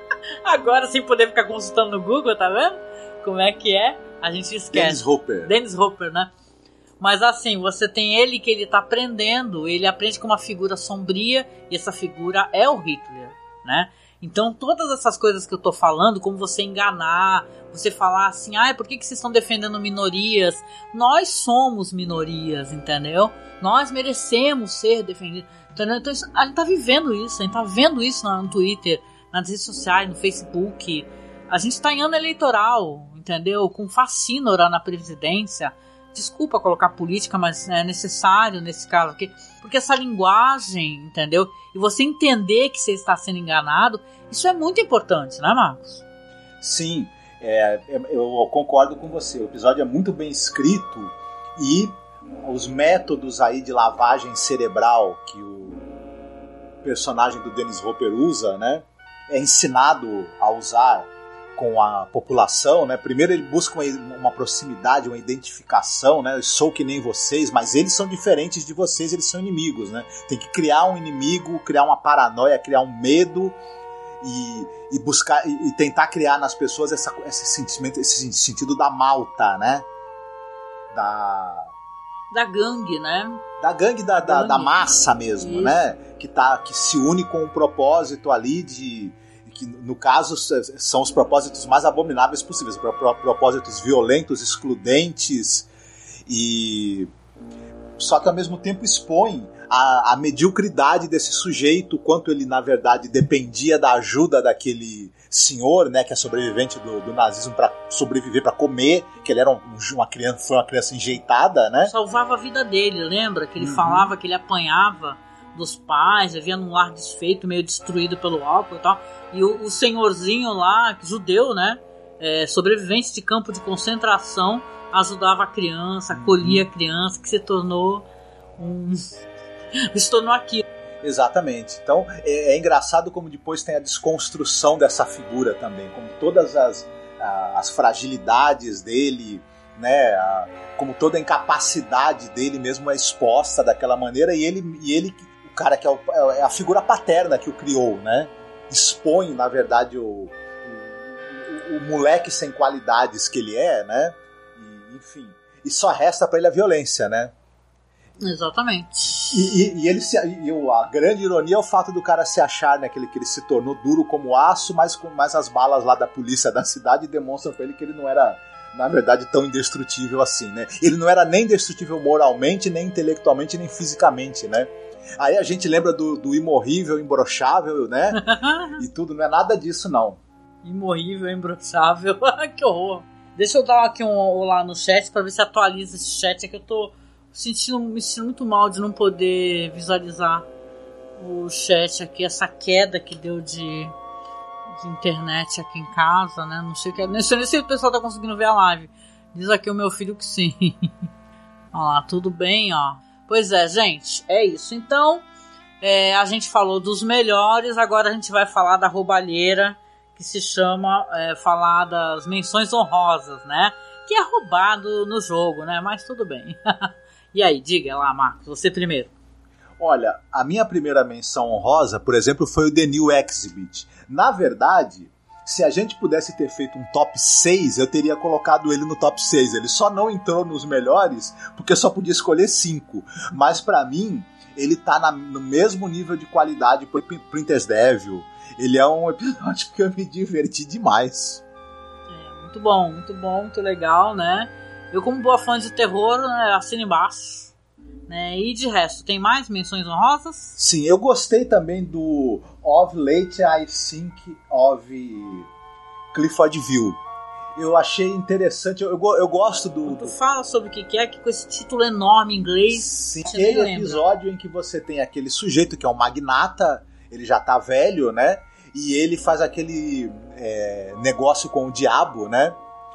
agora sem poder ficar consultando no Google, tá vendo? Como é que é? A gente esquece. Dennis Hopper. Dennis Hopper, né? Mas assim, você tem ele que ele tá aprendendo, ele aprende com uma figura sombria, e essa figura é o Hitler, né? Então, todas essas coisas que eu tô falando, como você enganar, você falar assim, ah, por que, que vocês estão defendendo minorias? Nós somos minorias, entendeu? Nós merecemos ser defendidos. Entendeu? Então, isso, a gente tá vivendo isso, a gente tá vendo isso no Twitter, nas redes sociais, no Facebook. A gente tá em ano eleitoral, entendeu? Com fascínora na presidência. Desculpa colocar política, mas é necessário nesse caso aqui. Porque essa linguagem, entendeu? E você entender que você está sendo enganado, isso é muito importante, né, Marcos? Sim, é, é, eu concordo com você. O episódio é muito bem escrito e os métodos aí de lavagem cerebral que o personagem do Dennis Hopper usa, né, é ensinado a usar com a população, né? Primeiro ele busca uma, uma, proximidade, uma identificação, né? Eu sou que nem vocês, mas eles são diferentes de vocês, eles são inimigos, né? Tem que criar um inimigo, criar uma paranoia, criar um medo e, e buscar e, e, tentar criar nas pessoas essa, esse sentimento, esse sentido da malta, né? Da da gangue, né? Da gangue da, da, gangue. da massa mesmo, Isso. né? Que tá que se une com um propósito ali de que no caso são os propósitos mais abomináveis possíveis, propósitos violentos, excludentes e só que ao mesmo tempo expõe a, a mediocridade desse sujeito, quanto ele na verdade dependia da ajuda daquele senhor, né, que é sobrevivente do, do nazismo para sobreviver, para comer, que ele era um, uma criança, foi uma criança enjeitada, né? Salvava a vida dele, lembra? Que ele uhum. falava que ele apanhava dos pais, vivia num lar desfeito, meio destruído pelo álcool e tal. E o, o senhorzinho lá, judeu, né? É, sobrevivente de campo de concentração, ajudava a criança, acolhia a criança, que se tornou um. se tornou aqui. Exatamente. Então é, é, engraçado como depois tem a desconstrução dessa figura também, como todas as, as fragilidades dele, né, a, como toda a incapacidade dele mesmo é exposta daquela maneira e ele, e ele o cara que é, o, é a figura paterna que o criou, né? expõe, na verdade, o, o, o moleque sem qualidades que ele é, né? E, enfim. E só resta para ele a violência, né? Exatamente. E, e, e ele se, e a grande ironia é o fato do cara se achar, né, que ele, que ele se tornou duro como aço, mas, com, mas as balas lá da polícia da cidade demonstram para ele que ele não era, na verdade, tão indestrutível assim, né? Ele não era nem indestrutível moralmente, nem intelectualmente, nem fisicamente, né? Aí a gente lembra do, do imorrível, imbrochável, né? e tudo, não é nada disso, não. Imorrível, imbrochável, que horror. Deixa eu dar aqui um olá no chat para ver se atualiza esse chat, é que eu tô sentindo, me sentindo muito mal de não poder visualizar o chat aqui, essa queda que deu de, de internet aqui em casa, né? Não sei, que, não sei se o pessoal tá conseguindo ver a live. Diz aqui o meu filho que sim. Olha lá, tudo bem, ó. Pois é, gente, é isso. Então, é, a gente falou dos melhores, agora a gente vai falar da roubalheira, que se chama é, falar das menções honrosas, né? Que é roubado no jogo, né? Mas tudo bem. e aí, diga lá, Marcos, você primeiro. Olha, a minha primeira menção honrosa, por exemplo, foi o The New Exhibit. Na verdade, se a gente pudesse ter feito um top 6, eu teria colocado ele no top 6. Ele só não entrou nos melhores porque só podia escolher 5. Mas para mim, ele tá na, no mesmo nível de qualidade pro Printers Devil. Ele é um episódio que eu me diverti demais. É, muito bom, muito bom, muito legal, né? Eu, como boa fã de terror, né, assino embaixo. Né? E de resto, tem mais menções honrosas? Sim, eu gostei também do Of Late I Think of Clifford View. eu achei interessante. Eu, eu, eu gosto do. Tu fala sobre o que é, que com esse título enorme em inglês. Sim, aquele episódio em que você tem aquele sujeito que é um magnata, ele já tá velho, né? E ele faz aquele é, negócio com o diabo, né?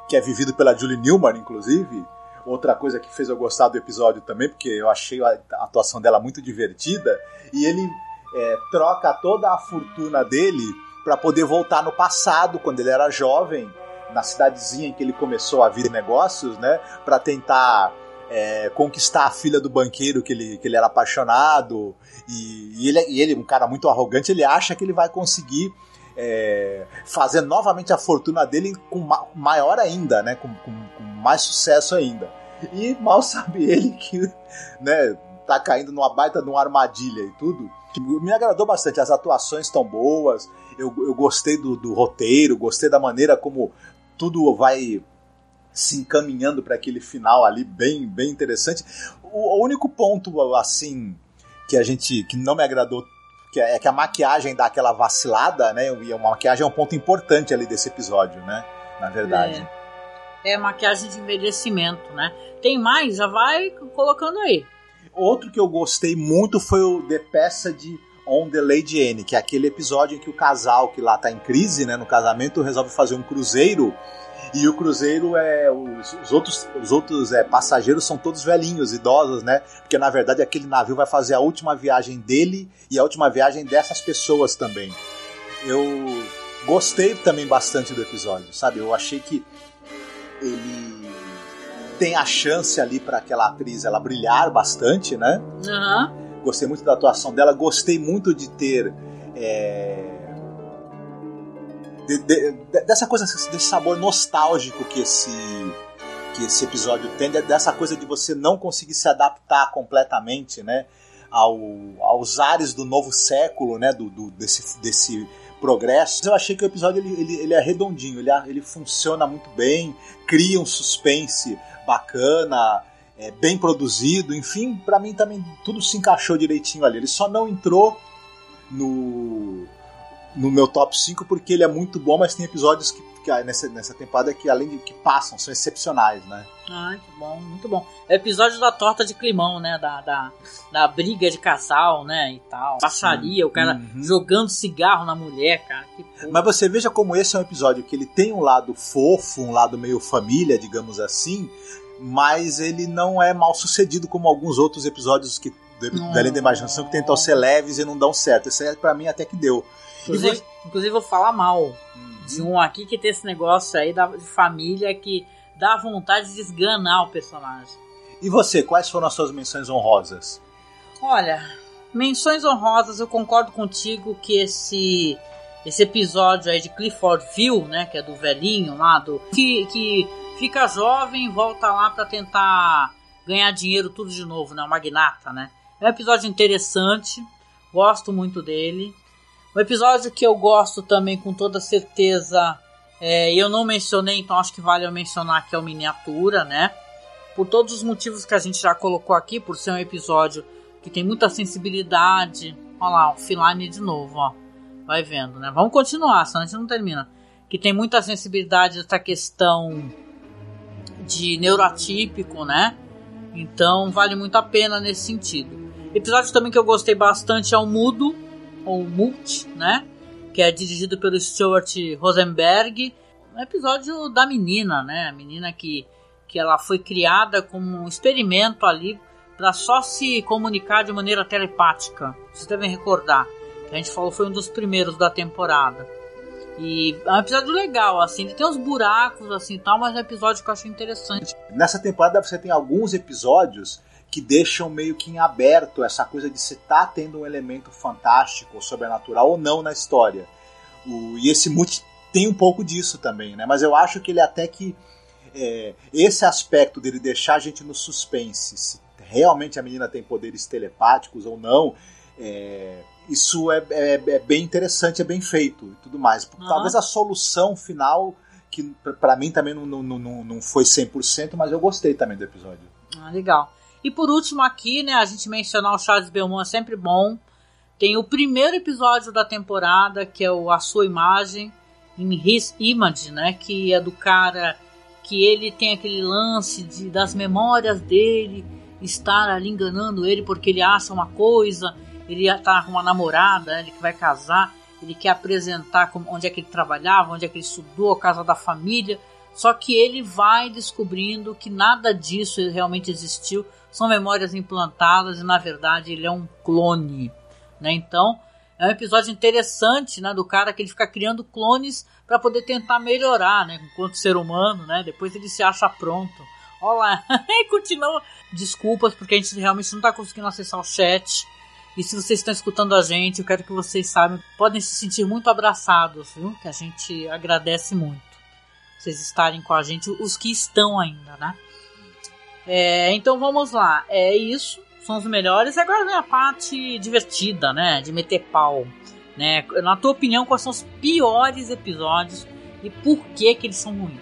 Que é vivido pela Julie Newmar, inclusive. Outra coisa que fez eu gostar do episódio também, porque eu achei a atuação dela muito divertida. E ele é, troca toda a fortuna dele para poder voltar no passado, quando ele era jovem, na cidadezinha em que ele começou a vir negócios, né? Para tentar é, conquistar a filha do banqueiro que ele, que ele era apaixonado. E, e, ele, e ele, um cara muito arrogante, ele acha que ele vai conseguir é, fazer novamente a fortuna dele com ma maior ainda, né? Com, com, com, mais sucesso ainda. E mal sabe ele que né, tá caindo numa baita de uma armadilha e tudo. Me agradou bastante, as atuações estão boas, eu, eu gostei do, do roteiro, gostei da maneira como tudo vai se encaminhando para aquele final ali bem, bem interessante. O, o, único ponto assim que a gente que não me agradou que é, é, que a maquiagem dá aquela vacilada, né? E a maquiagem é um ponto importante ali desse episódio, né? Na verdade. É, é maquiagem de envelhecimento, né? Tem mais, já vai colocando aí. Outro que eu gostei muito foi o The Peça de On the Lady N, que é aquele episódio em que o casal que lá tá em crise, né, no casamento, resolve fazer um cruzeiro e o cruzeiro é os, os outros os outros é, passageiros são todos velhinhos, idosos, né? Porque na verdade aquele navio vai fazer a última viagem dele e a última viagem dessas pessoas também. Eu gostei também bastante do episódio, sabe? Eu achei que ele tem a chance ali para aquela atriz ela brilhar bastante, né? Uhum. Gostei muito da atuação dela, gostei muito de ter é, de, de, dessa coisa, desse sabor nostálgico que esse que esse episódio tem, dessa coisa de você não conseguir se adaptar completamente, né, ao, aos ares do novo século, né, do, do desse, desse progresso. Eu achei que o episódio ele, ele, ele é redondinho, ele, ele funciona muito bem, cria um suspense bacana, é, bem produzido, enfim, para mim também tudo se encaixou direitinho ali. Ele só não entrou no no meu top 5 porque ele é muito bom, mas tem episódios que, que nessa, nessa temporada que além de que passam, são excepcionais, né? Ai, que bom, muito bom. É episódio da torta de climão, né? Da, da, da briga de casal, né? E tal. Passaria, o cara uhum. jogando cigarro na mulher, cara. Mas você veja como esse é um episódio que ele tem um lado fofo, um lado meio família, digamos assim, mas ele não é mal sucedido como alguns outros episódios que da Lei da Imaginação que tentam ser leves e não dão certo. Esse aí, pra mim, até que deu. Inclusive, você... inclusive vou falar mal hum. de um aqui que tem esse negócio aí da, de família que dá vontade de esganar o personagem. E você, quais foram as suas menções honrosas? Olha, menções honrosas, eu concordo contigo que esse esse episódio aí de Cliffordville, né, que é do velhinho lá do que, que fica jovem, volta lá para tentar ganhar dinheiro tudo de novo, né, o magnata, né? É um episódio interessante, gosto muito dele. Um episódio que eu gosto também com toda certeza, é, eu não mencionei, então acho que vale eu mencionar que é o Miniatura, né? Por todos os motivos que a gente já colocou aqui, por ser um episódio que tem muita sensibilidade. Olha lá, o Filani de novo, ó. Vai vendo, né? Vamos continuar, senão a gente não termina. Que tem muita sensibilidade essa questão de neuroatípico, né? Então vale muito a pena nesse sentido. Episódio também que eu gostei bastante é o Mudo, ou Mult, né? Que é dirigido pelo Stuart Rosenberg. Um episódio da menina, né? A menina que, que ela foi criada como um experimento ali para só se comunicar de maneira telepática. Vocês devem recordar. Que a gente falou foi um dos primeiros da temporada. E é um episódio legal, assim, ele tem uns buracos assim tal, mas é um episódio que eu achei interessante. Nessa temporada você tem alguns episódios que deixam meio que em aberto essa coisa de se tá tendo um elemento fantástico ou sobrenatural ou não na história. O, e esse multi tem um pouco disso também, né? Mas eu acho que ele até que é, esse aspecto dele deixar a gente no suspense, se realmente a menina tem poderes telepáticos ou não, é, isso é, é, é, bem interessante, é bem feito e tudo mais. Uhum. Talvez a solução final, que para mim também não, não, não, não foi 100%, mas eu gostei também do episódio. Ah, legal. E por último aqui, né, a gente mencionar o Charles Belmont é sempre bom. Tem o primeiro episódio da temporada, que é o A Sua Imagem. em His Image, né? Que é do cara que ele tem aquele lance de, das memórias dele estar ali enganando ele porque ele acha uma coisa, ele tá com uma namorada, ele que vai casar, ele quer apresentar onde é que ele trabalhava, onde é que ele estudou, a casa da família, só que ele vai descobrindo que nada disso realmente existiu, são memórias implantadas e na verdade ele é um clone, né? Então é um episódio interessante, né, do cara que ele fica criando clones para poder tentar melhorar, né, enquanto ser humano, né? Depois ele se acha pronto. Olá, e continua. Desculpas porque a gente realmente não está conseguindo acessar o chat. E se vocês estão escutando a gente, eu quero que vocês saibam, podem se sentir muito abraçados, viu? Que a gente agradece muito vocês estarem com a gente, os que estão ainda, né? É, então vamos lá, é isso, são os melhores. Agora vem a parte divertida, né? De meter pau. Né? Na tua opinião, quais são os piores episódios e por que que eles são ruins?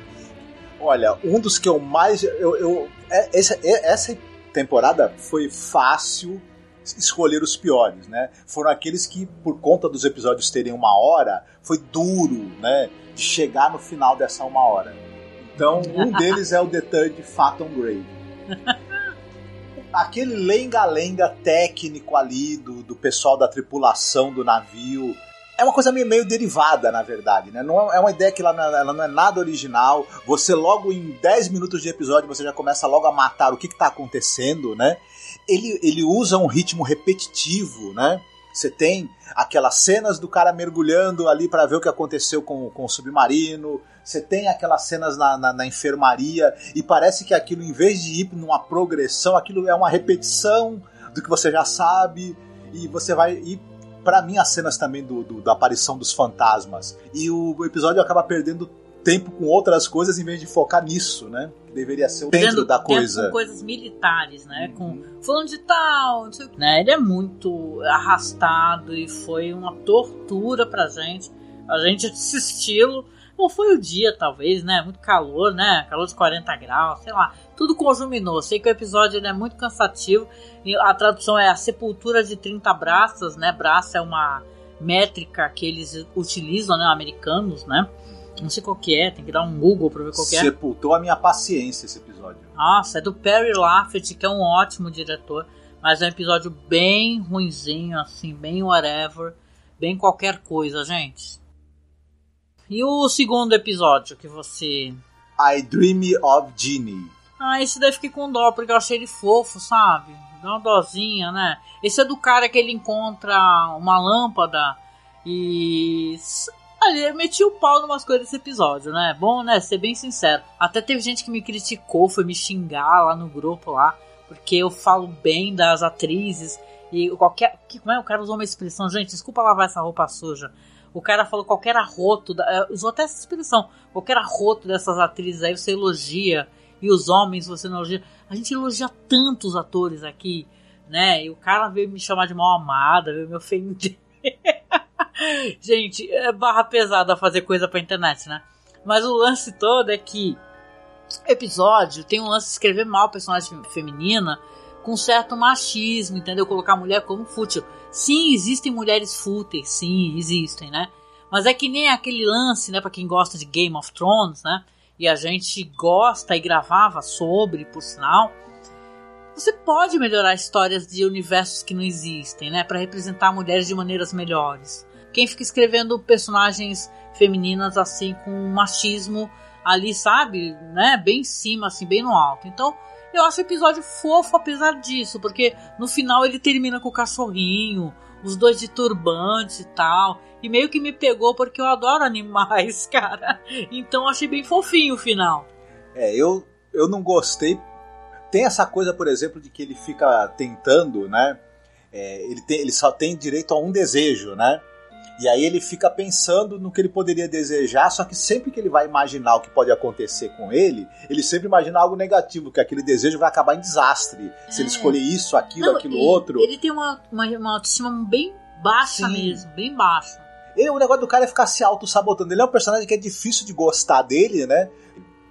Olha, um dos que eu mais. Eu, eu, é, essa, é, essa temporada foi fácil escolher os piores, né? Foram aqueles que, por conta dos episódios terem uma hora, foi duro, né? De chegar no final dessa uma hora. Então, um deles é o The Third Phantom Grave. Aquele lenga-lenga técnico ali do, do pessoal da tripulação do navio, é uma coisa meio, meio derivada, na verdade, né? Não é, é uma ideia que ela não, é, ela não, é nada original. Você logo em 10 minutos de episódio você já começa logo a matar o que está acontecendo, né? Ele, ele usa um ritmo repetitivo, né? Você tem aquelas cenas do cara mergulhando ali para ver o que aconteceu com, com o submarino. Você tem aquelas cenas na, na, na, enfermaria e parece que aquilo, em vez de ir numa progressão, aquilo é uma repetição do que você já sabe e você vai ir para mim as cenas também do, do, da aparição dos fantasmas e o episódio acaba perdendo tempo com outras coisas em vez de focar nisso, né? Que deveria ser o centro da coisa. Com coisas militares, né? Com falando de tal, né? Ele é muito arrastado e foi uma tortura pra gente. A gente assistiu ou foi o dia, talvez, né? Muito calor, né? Calor de 40 graus, sei lá. Tudo conjuminou. Sei que o episódio ele é muito cansativo. A tradução é a sepultura de 30 braças, né? Braça é uma métrica que eles utilizam, né? Americanos, né? Não sei qual que é, tem que dar um Google pra ver qual que é. Sepultou a minha paciência esse episódio. Nossa, é do Perry Lafferty, que é um ótimo diretor. Mas é um episódio bem ruinzinho, assim, bem whatever. Bem qualquer coisa, gente. E o segundo episódio que você. I Dream of Genie. Ah, esse daí fiquei com dó, porque eu achei ele fofo, sabe? Dá uma dozinha, né? Esse é do cara que ele encontra uma lâmpada e. Ali, eu meti o pau em umas coisas desse episódio, né? Bom, né? Ser bem sincero. Até teve gente que me criticou, foi me xingar lá no grupo lá, porque eu falo bem das atrizes e qualquer. Como é? O cara usou uma expressão, gente, desculpa lavar essa roupa suja. O cara falou qualquer arroto, da, usou até essa expressão, qualquer arroto dessas atrizes aí você elogia, e os homens você não elogia. A gente elogia tantos atores aqui, né? E o cara veio me chamar de mal amada, veio me ofender. gente, é barra pesada fazer coisa pra internet, né? Mas o lance todo é que episódio tem um lance de escrever mal personagem feminina com certo machismo, entendeu? Colocar a mulher como fútil. Sim, existem mulheres fúteis, sim, existem, né? Mas é que nem aquele lance, né, para quem gosta de Game of Thrones, né? E a gente gosta e gravava sobre, por sinal. Você pode melhorar histórias de universos que não existem, né, para representar mulheres de maneiras melhores. Quem fica escrevendo personagens femininas assim com machismo ali, sabe, né, bem em cima, assim, bem no alto. Então, eu acho o episódio fofo apesar disso, porque no final ele termina com o cachorrinho, os dois de turbante e tal. E meio que me pegou porque eu adoro animais, cara. Então achei bem fofinho o final. É, eu, eu não gostei. Tem essa coisa, por exemplo, de que ele fica tentando, né? É, ele, tem, ele só tem direito a um desejo, né? E aí ele fica pensando no que ele poderia desejar, só que sempre que ele vai imaginar o que pode acontecer com ele, ele sempre imagina algo negativo, que aquele desejo vai acabar em desastre. É. Se ele é. escolher isso, aquilo, Não, aquilo outro. Ele tem uma, uma, uma autoestima bem baixa Sim. mesmo, bem baixa. Ele, o negócio do cara é ficar se auto-sabotando. Ele é um personagem que é difícil de gostar dele, né?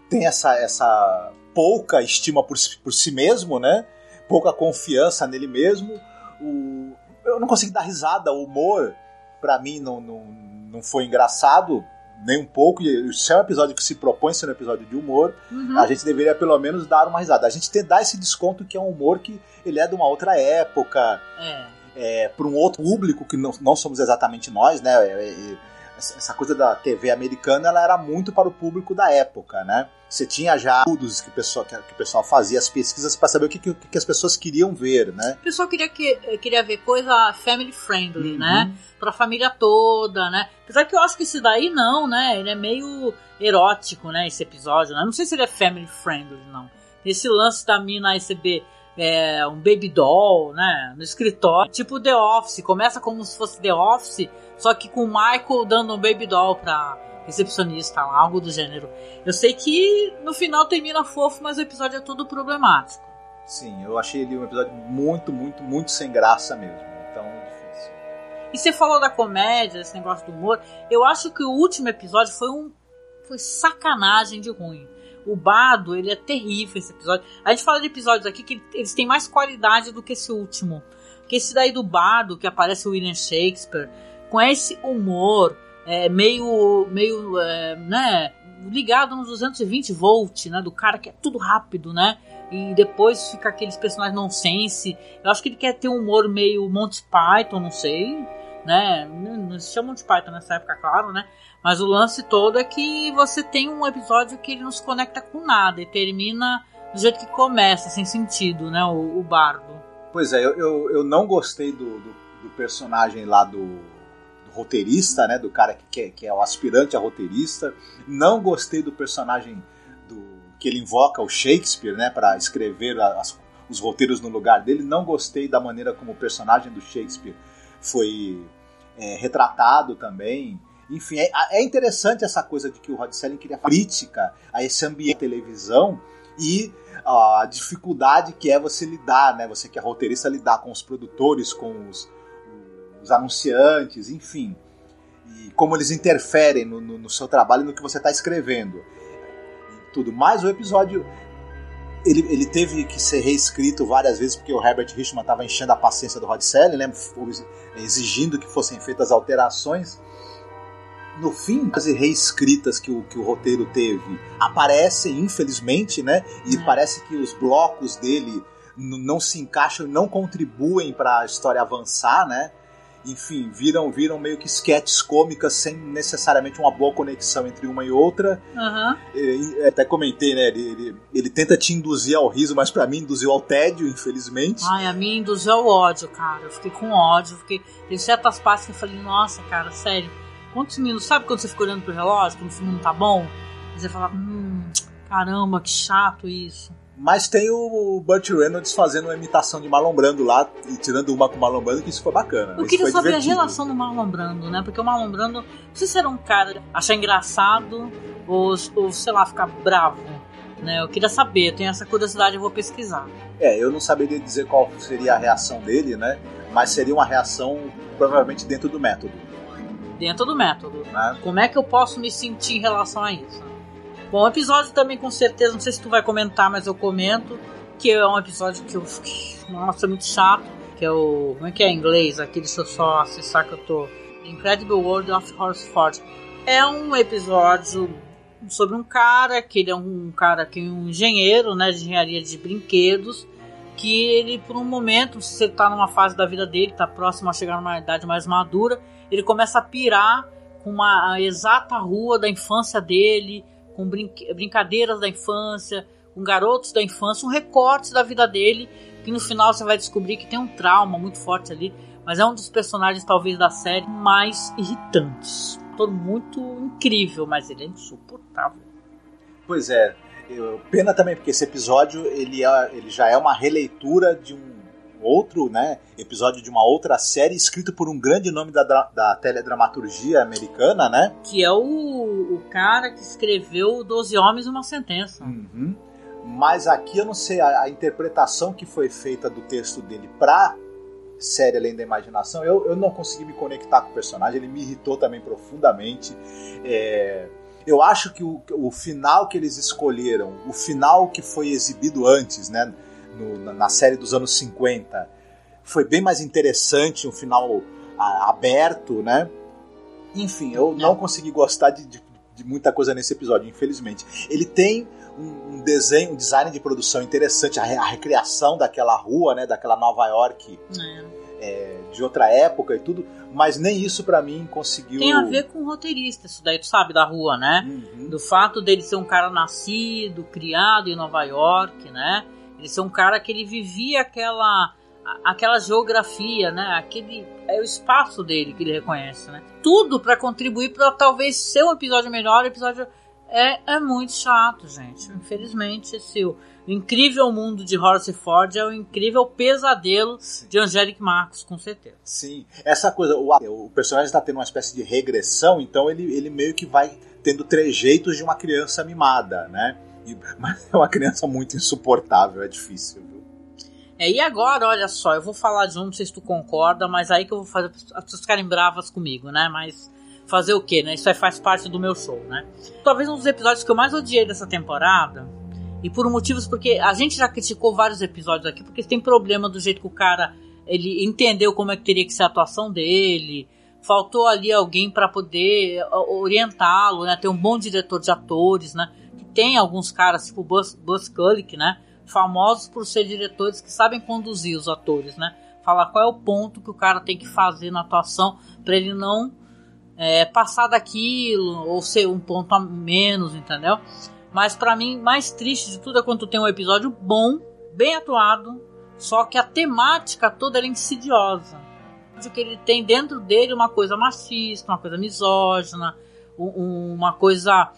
Tem essa, essa pouca estima por, por si mesmo, né? Pouca confiança nele mesmo. O, eu não consigo dar risada, o humor para mim não, não, não foi engraçado nem um pouco. E se é um episódio que se propõe ser um episódio de humor, uhum. a gente deveria pelo menos dar uma risada. A gente tem dar esse desconto que é um humor que ele é de uma outra época. É. É, para um outro público que não, não somos exatamente nós, né? É, é, essa coisa da TV americana ela era muito para o público da época, né? Você tinha já estudos que o pessoal, que, o pessoal fazia as pesquisas para saber o que, que, que, as pessoas queriam ver, né? O pessoal queria, que, queria ver coisa family friendly, uhum. né? Pra família toda, né? Apesar que eu acho que esse daí não, né? Ele é meio erótico, né? Esse episódio, né? Não sei se ele é family friendly, não. Esse lance da mina receber é, um baby doll, né? No escritório. Tipo The Office. Começa como se fosse The Office, só que com o Michael dando um baby doll pra recepcionista, algo do gênero. Eu sei que no final termina fofo, mas o episódio é todo problemático. Sim, eu achei ele um episódio muito, muito, muito sem graça mesmo. Então, difícil. E você falou da comédia, esse negócio do humor. Eu acho que o último episódio foi um. Foi sacanagem de ruim. O Bado, ele é terrível esse episódio. A gente fala de episódios aqui que eles têm mais qualidade do que esse último. Que esse daí do Bado, que aparece o William Shakespeare, com esse humor, é, meio, meio é, né, ligado nos 220 volts, né, do cara que é tudo rápido, né, e depois fica aqueles personagens nonsense. Eu acho que ele quer ter um humor meio Monty Python, não sei, né, não se chama Monty Python nessa época, claro, né, mas o lance todo é que você tem um episódio que ele não se conecta com nada e termina do jeito que começa, sem sentido, né, o, o bardo. Pois é, eu, eu, eu não gostei do, do, do personagem lá do roteirista, né? Do cara que, que, que é o aspirante a roteirista. Não gostei do personagem do que ele invoca o Shakespeare, né? Para escrever as, os roteiros no lugar dele. Não gostei da maneira como o personagem do Shakespeare foi é, retratado também. Enfim, é, é, interessante essa coisa de que o Rod Selling queria crítica a esse ambiente de televisão e a dificuldade que é você lidar, né? Você que é roteirista lidar com os produtores, com os, os anunciantes, enfim. E como eles interferem no, no, no seu trabalho e no que você está escrevendo. E tudo. Mas o episódio. Ele, ele teve que ser reescrito várias vezes porque o Herbert Richman estava enchendo a paciência do Rod Selling, né? exigindo que fossem feitas alterações no fim, as reescritas que o, que o roteiro teve aparecem, infelizmente, né? E é. parece que os blocos dele não se encaixam, não contribuem para a história avançar, né? Enfim, viram, viram meio que sketches cômicas sem necessariamente uma boa conexão entre uma e outra. Uhum. E, até comentei, né? Ele, ele, ele, tenta te induzir ao riso, mas para mim induziu ao tédio, infelizmente. Ai, a mim induziu ao ódio, cara. Eu fiquei com ódio. Fiquei... Tem certas partes que eu falei, nossa, cara, sério. Quantos minutos? Sabe quando você fica olhando pro relógio, quando o filme não tá bom? E você fala, hum, caramba, que chato isso. Mas tem o Burt Reynolds fazendo uma imitação de Marlon Brando lá e tirando uma com o Marlon Brando, que isso foi bacana. Eu queria saber divertido. a relação do Marlon Brando, né? Porque o Marlon Brando, não sei se era um cara achar engraçado ou, ou sei lá, ficar bravo. Né? Eu queria saber, eu tenho essa curiosidade, eu vou pesquisar. É, eu não saberia dizer qual seria a reação dele, né? Mas seria uma reação provavelmente dentro do método. Dentro do método. Né? Como é que eu posso me sentir em relação a isso? Bom, o episódio também com certeza, não sei se tu vai comentar, mas eu comento, que é um episódio que eu nossa, muito chato, que é o, como é que é em inglês? Aquele se eu só acessar que eu tô, Incredible World of Horseford. É um episódio sobre um cara, que ele é um cara que é um engenheiro, né, de engenharia de brinquedos, que ele por um momento, se ele tá numa fase da vida dele, tá próximo a chegar numa idade mais madura, ele começa a pirar com uma a exata rua da infância dele, com brincadeiras da infância, com garotos da infância, um recorte da vida dele, que no final você vai descobrir que tem um trauma muito forte ali, mas é um dos personagens talvez da série mais irritantes. Todo muito incrível, mas ele é insuportável. Pois é, eu, pena também porque esse episódio ele, é, ele já é uma releitura de um outro né, episódio de uma outra série escrito por um grande nome da, da teledramaturgia americana, né? Que é o, o cara que escreveu Doze Homens e uma Sentença. Uhum. Mas aqui eu não sei, a, a, interpretação que foi feita do texto dele pra série Além da Imaginação, eu, eu não consegui me conectar com o personagem, ele me irritou também profundamente. É, eu acho que o, o final que eles escolheram, o final que foi exibido antes, né? No, na série dos anos 50 foi bem mais interessante, um final a, aberto, né? Enfim, eu não consegui gostar de, de, de muita coisa nesse episódio, infelizmente. Ele tem um, desenho, um design de produção interessante, a, a recriação daquela rua, né, daquela Nova York. É. É, de outra época e tudo, mas nem isso para mim conseguiu. Tem a ver com o roteirista, isso daí tu sabe, da rua, né? Uhum. Do fato dele ser um cara nascido, criado em Nova York, né? Ele ser um cara que ele vivia aquela aquela geografia, né? Aquele é o espaço dele que ele reconhece, né? Tudo para contribuir para talvez ser um episódio melhor. Episódio é, é muito chato, gente. Infelizmente, esse o incrível mundo de Horace Ford é o incrível pesadelo Sim. de Angelique Marcos, com certeza. Sim, essa coisa, o, o personagem está tendo uma espécie de regressão, então ele, ele meio que vai tendo trejeitos de uma criança mimada, né? Mas é uma criança muito insuportável, é difícil. É, e agora, olha só, eu vou falar de um, não sei se tu concorda, mas aí que eu vou fazer as pessoas ficarem bravas comigo, né? Mas fazer o quê, né? Isso aí faz parte do meu show, né? Talvez um dos episódios que eu mais odiei dessa temporada, e por motivos porque a gente já criticou vários episódios aqui, porque tem problema do jeito que o cara ele entendeu como é que teria que ser a atuação dele, faltou ali alguém para poder orientá-lo, né? Ter um bom diretor de atores, né? Tem alguns caras, tipo Buzz, Buzz Kulick, né? famosos por ser diretores que sabem conduzir os atores, né? Falar qual é o ponto que o cara tem que fazer na atuação para ele não é, passar daquilo ou ser um ponto a menos, entendeu? Mas para mim, mais triste de tudo é quando tem um episódio bom, bem atuado, só que a temática toda é insidiosa. Que ele tem dentro dele uma coisa machista, uma coisa misógina, uma coisa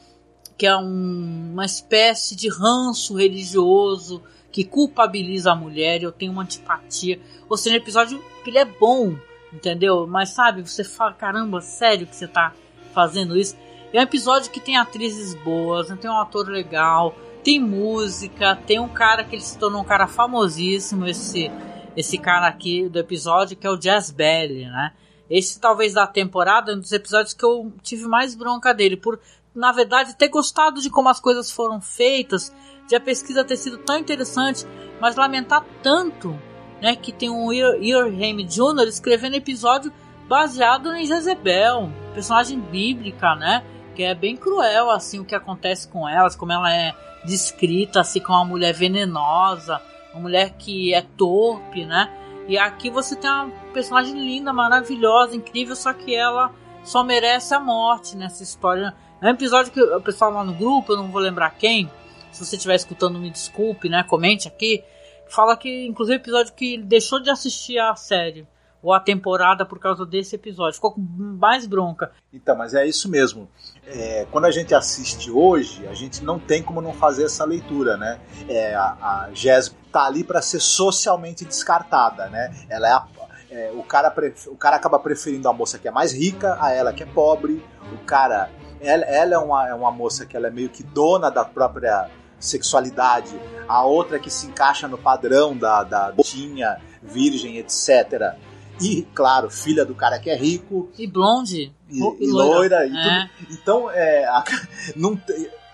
que é um, uma espécie de ranço religioso que culpabiliza a mulher. Eu tenho uma antipatia. Ou seja, um episódio que ele é bom, entendeu? Mas sabe, você fala, caramba, sério que você tá fazendo isso? É um episódio que tem atrizes boas, tem um ator legal, tem música, tem um cara que ele se tornou um cara famosíssimo, esse, esse cara aqui do episódio, que é o Jazz Belly, né? Esse talvez da temporada, um dos episódios que eu tive mais bronca dele, por na verdade, ter gostado de como as coisas foram feitas, de a pesquisa ter sido tão interessante, mas lamentar tanto né, que tem um Earham Jr. escrevendo episódio baseado em Jezebel, personagem bíblica, né? Que é bem cruel, assim, o que acontece com elas, como ela é descrita, assim, como uma mulher venenosa, uma mulher que é torpe, né? E aqui você tem uma personagem linda, maravilhosa, incrível, só que ela só merece a morte nessa história é um episódio que o pessoal lá no grupo, eu não vou lembrar quem, se você estiver escutando, me desculpe, né? Comente aqui. Fala que, inclusive, episódio que ele deixou de assistir a série ou a temporada por causa desse episódio. Ficou com mais bronca. Então, mas é isso mesmo. É, quando a gente assiste hoje, a gente não tem como não fazer essa leitura, né? É, a, a Jess tá ali para ser socialmente descartada, né? Ela é, a, é o cara o cara acaba preferindo a moça que é mais rica a ela que é pobre. O cara ela, ela é, uma, é uma moça que ela é meio que dona da própria sexualidade, a outra que se encaixa no padrão da, da tinha, virgem, etc. E, claro, filha do cara que é rico. E blonde. E, e loira. E é. Então, é, a, não,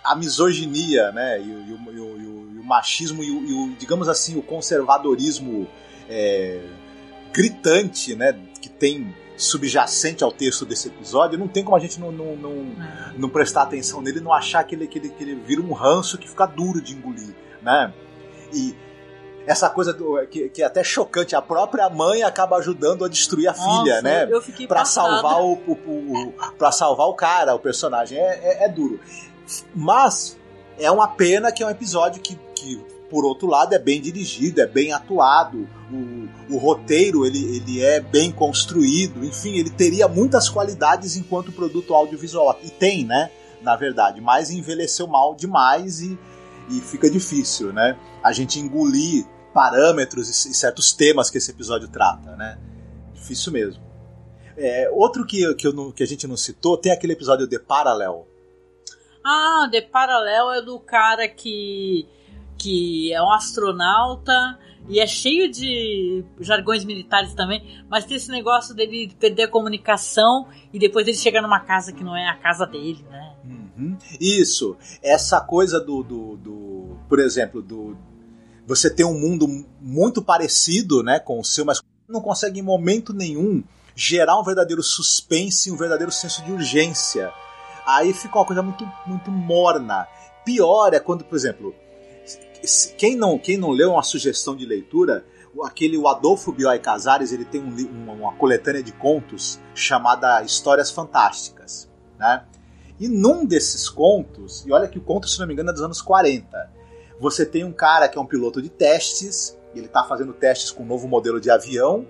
a misoginia, né? E, e, o, o, o, machismo e o, digamos assim, o conservadorismo é, gritante, né? Que tem subjacente ao texto desse episódio, não tem como a gente não, não, não, é. não prestar atenção nele não achar que ele, que, ele, que ele vira um ranço que fica duro de engolir, né? E essa coisa do, que, que, é até chocante, a própria mãe acaba ajudando a destruir a Nossa, filha, né? Eu fiquei pra salvar o, o, o, para salvar o cara, o personagem. É, é, é, duro. Mas é uma pena que é um episódio que, que por outro lado, é bem dirigido, é bem atuado, o, o roteiro ele, ele é bem construído, enfim, ele teria muitas qualidades enquanto produto audiovisual. E tem, né? Na verdade, mas envelheceu mal demais e, e fica difícil, né? A gente engolir parâmetros e, certos temas que esse episódio trata, né? Difícil mesmo. É, outro que, que, que a gente não citou, tem aquele episódio de Parallel. Ah, The Parallel é do cara que que é um astronauta e é cheio de jargões militares também, mas tem esse negócio dele perder a comunicação e depois ele chegar numa casa que não é a casa dele, né? Uhum. Isso, essa coisa do, do, do, por exemplo, do você ter um mundo muito parecido, né, com o seu, mas não consegue em momento nenhum gerar um verdadeiro suspense, um verdadeiro senso de urgência Aí fica uma coisa muito, muito morna. Pior é quando, por exemplo, quem não, quem não leu uma sugestão de leitura, aquele o Adolfo Bioy Casares ele tem um, uma coletânea de contos chamada Histórias Fantásticas, né? E num desses contos, e olha que o conto, se não me engano, é dos anos 40, você tem um cara que é um piloto de testes, ele está fazendo testes com um novo modelo de avião,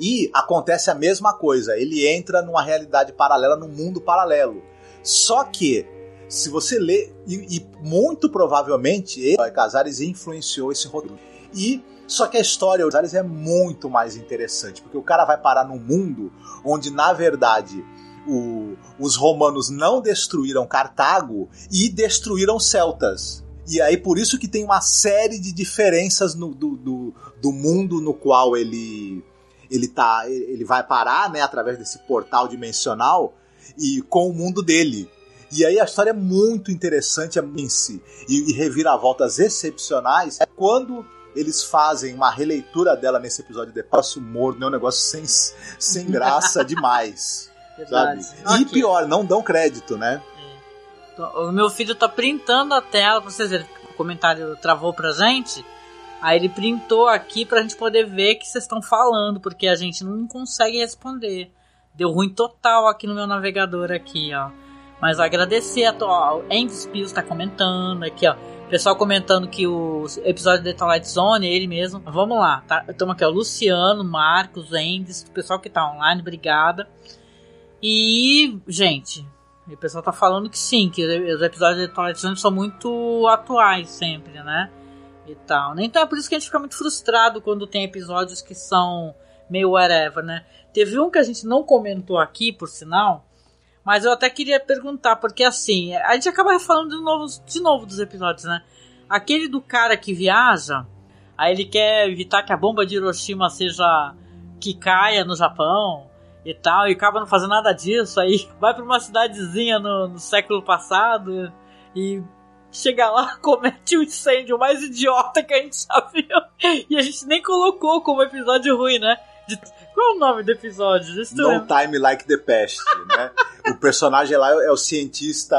e acontece a mesma coisa, ele entra numa realidade paralela, num mundo paralelo. Só que, se você lê, e, e muito provavelmente, ele, Casares influenciou esse roteiro. E só que a história Casares é muito mais interessante, porque o cara vai parar num mundo onde, na verdade, o, os romanos não destruíram Cartago e destruíram celtas. E aí por isso que tem uma série de diferenças no, do, do, do mundo no qual ele ele tá ele vai parar, né, através desse portal dimensional e com o mundo dele. E aí a história é muito interessante em si e, e reviravoltas excepcionais. É quando eles fazem uma releitura dela nesse episódio de Passo Morto, é um negócio sem, sem graça demais. Sabe? E pior, não dão crédito, né? É. O meu filho tá printando a tela, pra vocês verem, o comentário travou pra gente. Aí ele printou aqui pra gente poder ver que vocês estão falando, porque a gente não consegue responder. Deu ruim total aqui no meu navegador aqui, ó. Mas agradecer a o Andy tá comentando aqui, ó. Pessoal comentando que o episódio de Twilight Zone, ele mesmo. Vamos lá, tá? Estamos aqui, ó. Luciano, Marcos, Endes, o pessoal que tá online, obrigada. E, gente, o pessoal tá falando que sim, que os episódios de Twilight Zone são muito atuais sempre, né? E tal. Então é por isso que a gente fica muito frustrado quando tem episódios que são meio whatever, né? Teve um que a gente não comentou aqui, por sinal, mas eu até queria perguntar, porque assim, a gente acaba falando de novo, de novo dos episódios, né? Aquele do cara que viaja, aí ele quer evitar que a bomba de Hiroshima seja que caia no Japão e tal, e acaba não fazendo nada disso, aí vai para uma cidadezinha no, no, século passado e chega lá, comete um incêndio mais idiota que a gente já viu, e a gente nem colocou como episódio ruim, né? De, qual é o nome do episódio? No Time Like the Past, né? o personagem lá é o cientista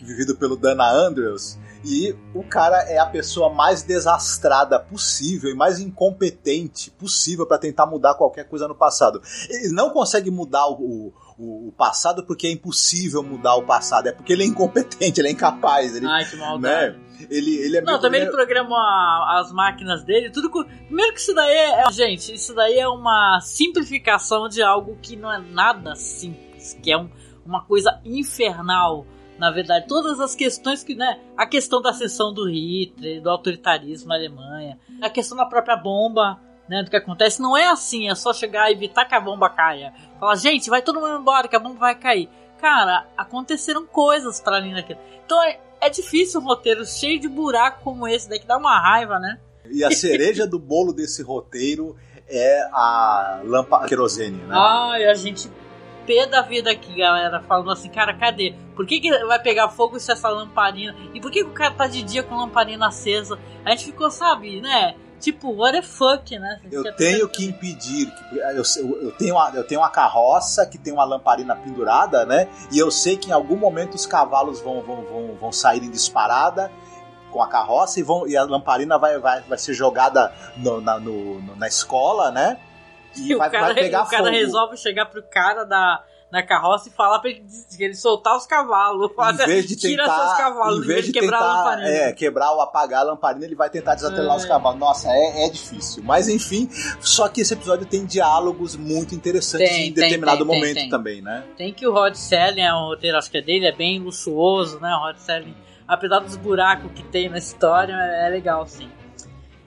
vivido pelo Dana Andrews, e o cara é a pessoa mais desastrada possível e mais incompetente possível para tentar mudar qualquer coisa no passado. Ele não consegue mudar o, o, o, passado porque é impossível mudar o passado, é porque ele é incompetente, ele é incapaz. Ele, Ai, que maldade. Né? Ele, ele é Não, também ele programa as máquinas dele, tudo com... Primeiro que isso daí é, é. Gente, isso daí é uma simplificação de algo que não é nada simples, que é um, uma coisa infernal na verdade, todas as questões que, né, a questão da ascensão do Hitler, do autoritarismo na Alemanha, a questão da própria bomba, né, do que acontece, não é assim, é só chegar e evitar que a bomba caia. Falar, gente, vai todo mundo embora que a bomba vai cair. Cara, aconteceram coisas para ali naquilo. Então é, é difícil um roteiro cheio de buraco como esse daí que dá uma raiva, né? E a cereja do bolo desse roteiro é a lâmpada querosene, né? Ai, a gente pé da vida aqui, galera, falando assim, cara, cadê? Por que, que vai pegar fogo se essa lamparina? E por que, que o cara tá de dia com a lamparina acesa? A gente ficou, sabe, né? Tipo, what the fuck, né? Eu tenho que impedir. Que, eu, eu, tenho uma, eu tenho uma carroça que tem uma lamparina pendurada, né? E eu sei que em algum momento os cavalos vão, vão, vão, vão sair em disparada com a carroça e, vão, e a lamparina vai, vai, vai ser jogada no, na, no, na escola, né? E, vai, o cara, vai pegar o cara fogo. resolve chegar pro cara da, na carroça e falar pra ele, ele soltar os cavalos. Em vez de tira tentar, seus cavalos, em vez de quebrar tentar, a lamparina. É, quebrar ou apagar a lamparina, ele vai tentar desatrelar é. os cavalos. Nossa, é, é difícil. Mas enfim, só que esse episódio tem diálogos muito interessantes tem, em determinado tem, tem, momento também, né? Tem que o Rod Selling, é um roteiro, acho que é dele, é bem luxuoso, né? O Rod Selling, apesar dos buracos que tem na história, é legal, sim.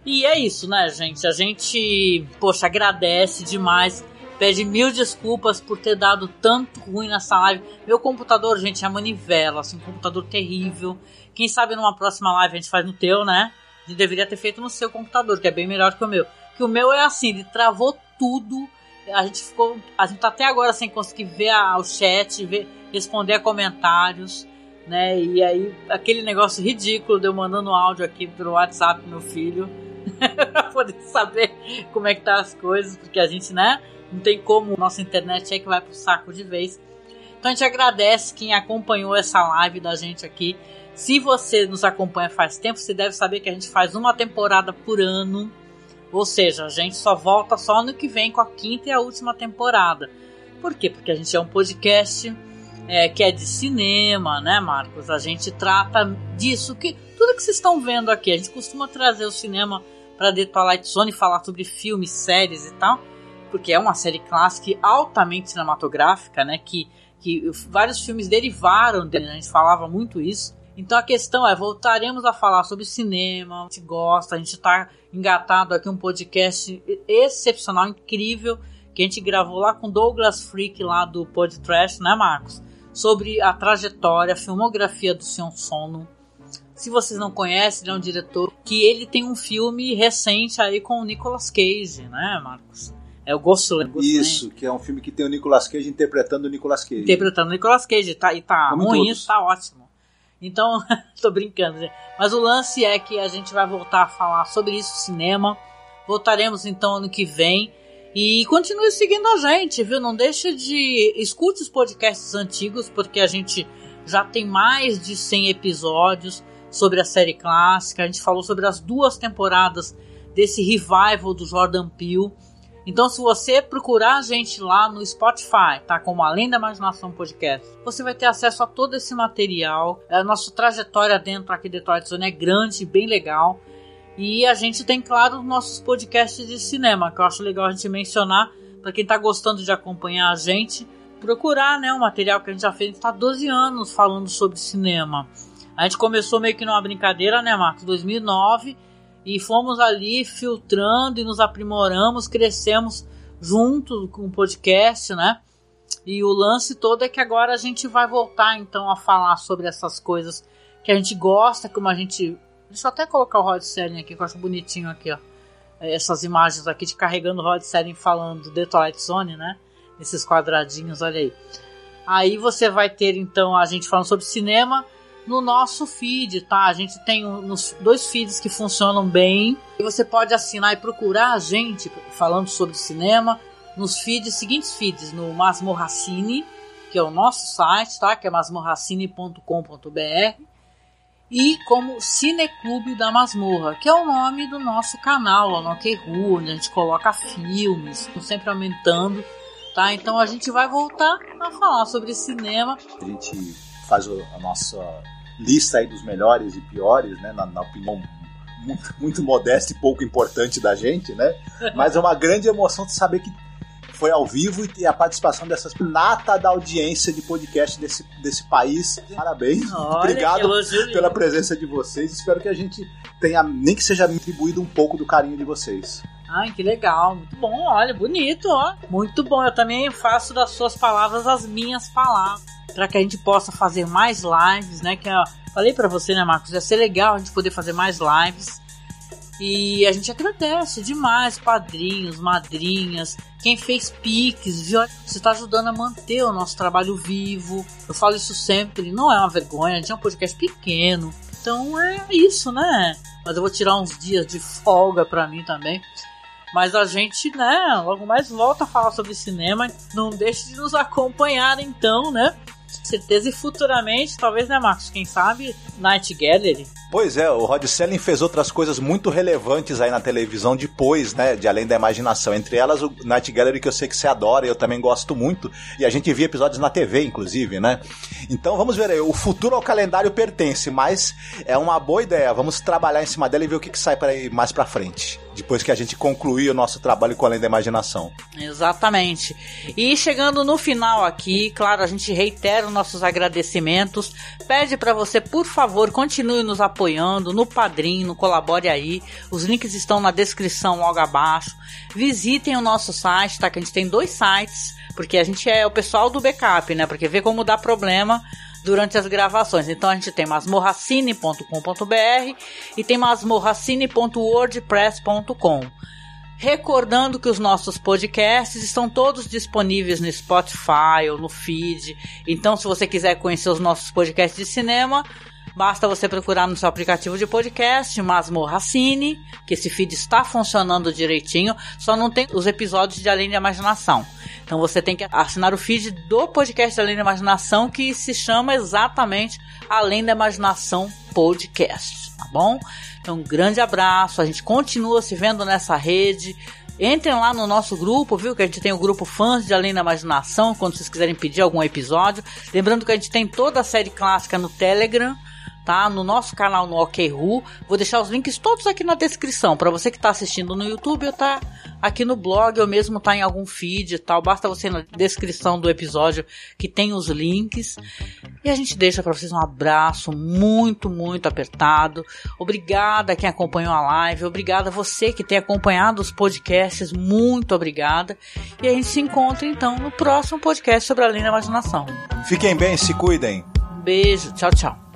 E é isso, né, gente? A gente, poxa, agradece demais. Pede mil desculpas por ter dado tanto ruim nessa live. Meu computador, gente, é manivela, assim, um computador terrível. Quem sabe numa próxima live a gente faz no teu, né? A gente deveria ter feito no seu computador, que é bem melhor que o meu. Que o meu é assim, ele travou tudo. A gente ficou. A gente tá até agora sem conseguir ver a, o chat, ver, responder a comentários né? E aí, aquele negócio ridículo de eu mandando áudio aqui pelo WhatsApp pro meu filho. pra poder saber como é que tá as coisas, porque a gente, né, não tem como, nossa internet é que vai pro saco de vez. Então a gente agradece quem acompanhou essa live da gente aqui. Se você nos acompanha faz tempo, você deve saber que a gente faz uma temporada por ano. Ou seja, a gente só volta só ano que vem com a quinta e a última temporada. Por quê? Porque a gente é um podcast é, que é de cinema, né, Marcos? A gente trata disso que tudo que vocês estão vendo aqui. A gente costuma trazer o cinema para The Twilight Zone e falar sobre filmes, séries e tal, porque é uma série clássica e altamente cinematográfica, né? Que que vários filmes derivaram dele, né? a gente falava muito isso. Então a questão é, voltaremos a falar sobre cinema, a gente gosta, a gente está engatado aqui um podcast excepcional, incrível, que a gente gravou lá com Douglas Freak lá do Podcast, né Marcos? Sobre a trajetória, a filmografia do Sion Sono. Se vocês não conhecem, ele é um diretor que ele tem um filme recente aí com o Nicolas Cage, né Marcos? É o Ghostland. Isso, que é um filme que tem o Nicolas Cage interpretando o Nicolas Cage. Interpretando o Nicolas Cage, tá, e tá Como ruim, isso tá ótimo. Então, tô brincando, gente. Mas o lance é que a gente vai voltar a falar sobre isso, cinema. Voltaremos então ano que vem. E continue seguindo a gente, viu? Não deixe de. Escute os podcasts antigos, porque a gente já tem mais de 100 episódios sobre a série clássica. A gente falou sobre as duas temporadas desse revival do Jordan Peele. Então, se você procurar a gente lá no Spotify, tá? Como Além da Imaginação Podcast, você vai ter acesso a todo esse material. A nossa trajetória dentro aqui de Twilight Zone é grande, bem legal. E a gente tem, claro, os nossos podcasts de cinema, que eu acho legal a gente mencionar para quem está gostando de acompanhar a gente. Procurar né, o material que a gente já fez. A gente está 12 anos falando sobre cinema. A gente começou meio que numa brincadeira, né, Marcos? 2009 e fomos ali filtrando e nos aprimoramos, crescemos junto com o podcast, né? E o lance todo é que agora a gente vai voltar então a falar sobre essas coisas que a gente gosta, como a gente. Deixa eu até colocar o Rod Serling aqui, que eu acho bonitinho aqui, ó. Essas imagens aqui de carregando o Rod Serling falando The Twilight Zone, né? Esses quadradinhos, olha aí. Aí você vai ter então a gente falando sobre cinema no nosso feed, tá? A gente tem uns dois feeds que funcionam bem. E você pode assinar e procurar a gente falando sobre cinema nos feeds, seguintes feeds, no Masmorracine, que é o nosso site, tá? Que é masmorracine.com.br. E como Cineclube da Masmorra, que é o nome do nosso canal lá no OKRU, onde a gente coloca filmes, sempre aumentando, tá? Então a gente vai voltar a falar sobre cinema. A gente faz a nossa lista aí dos melhores e piores, né? Na, na opinião muito, muito modesta e pouco importante da gente, né? Mas é uma grande emoção de saber que foi ao vivo e a participação dessas nata da audiência de podcast desse, desse país. Parabéns. Olha, Obrigado pela presença de vocês. Espero que a gente tenha, nem que seja atribuído um pouco do carinho de vocês. Ai, que legal, muito bom, olha, bonito, ó. Muito bom, eu também faço das suas palavras as minhas palavras para que a gente possa fazer mais lives, né? Que eu falei para você, né, Marcos? Ia ser legal a gente poder fazer mais lives. E a gente agradece demais, padrinhos, madrinhas, quem fez piques, viu? Você está ajudando a manter o nosso trabalho vivo. Eu falo isso sempre, não é uma vergonha, a gente é um podcast pequeno. Então é isso, né? Mas eu vou tirar uns dias de folga para mim também. Mas a gente, né, logo mais volta a falar sobre cinema. Não deixe de nos acompanhar então, né? Certeza e futuramente, talvez, né, Marcos? Quem sabe, Night Gallery. Pois é, o Rod Selling fez outras coisas muito relevantes aí na televisão depois, né, de Além da Imaginação. Entre elas o Night Gallery, que eu sei que você adora e eu também gosto muito. E a gente via episódios na TV, inclusive, né? Então vamos ver aí, o futuro ao calendário pertence, mas é uma boa ideia. Vamos trabalhar em cima dela e ver o que, que sai para mais pra frente depois que a gente concluir o nosso trabalho com Além da Imaginação. Exatamente. E chegando no final aqui, claro, a gente reitera os nossos agradecimentos, pede para você, por favor, continue nos apoiando no Padrim, no Colabore aí. Os links estão na descrição logo abaixo. Visitem o nosso site, tá? Que a gente tem dois sites, porque a gente é o pessoal do backup, né? Porque vê como dá problema durante as gravações. Então a gente tem masmorracine.com.br e tem masmorracine.wordpress.com. Recordando que os nossos podcasts estão todos disponíveis no Spotify ou no feed. Então, se você quiser conhecer os nossos podcasts de cinema, Basta você procurar no seu aplicativo de podcast, Masmorra Cine, que esse feed está funcionando direitinho, só não tem os episódios de Além da Imaginação. Então você tem que assinar o feed do podcast Além da Imaginação, que se chama exatamente Além da Imaginação Podcast, tá bom? Então, um grande abraço. A gente continua se vendo nessa rede. Entrem lá no nosso grupo, viu? Que a gente tem o grupo Fãs de Além da Imaginação, quando vocês quiserem pedir algum episódio. Lembrando que a gente tem toda a série clássica no Telegram tá? No nosso canal no OKRU. Vou deixar os links todos aqui na descrição. Para você que está assistindo no YouTube ou tá aqui no blog ou mesmo tá em algum feed e tal. Basta você ir na descrição do episódio que tem os links. E a gente deixa para vocês um abraço muito, muito apertado. Obrigada quem acompanhou a live. Obrigada você que tem acompanhado os podcasts. Muito obrigada. E a gente se encontra então no próximo podcast sobre a linda imaginação. Fiquem bem, se cuidem. Um beijo. Tchau, tchau.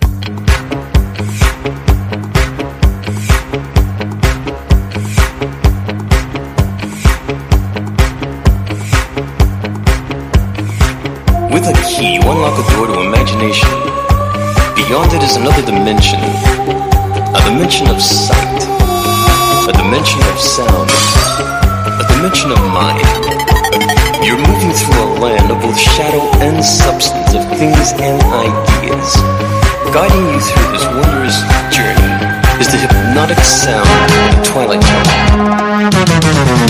With a key, you unlock a door to imagination. Beyond it is another dimension. A dimension of sight. A dimension of sound. A dimension of mind. You're moving through a land of both shadow and substance, of things and ideas. Guiding you through this wondrous journey is the hypnotic sound of the Twilight Zone.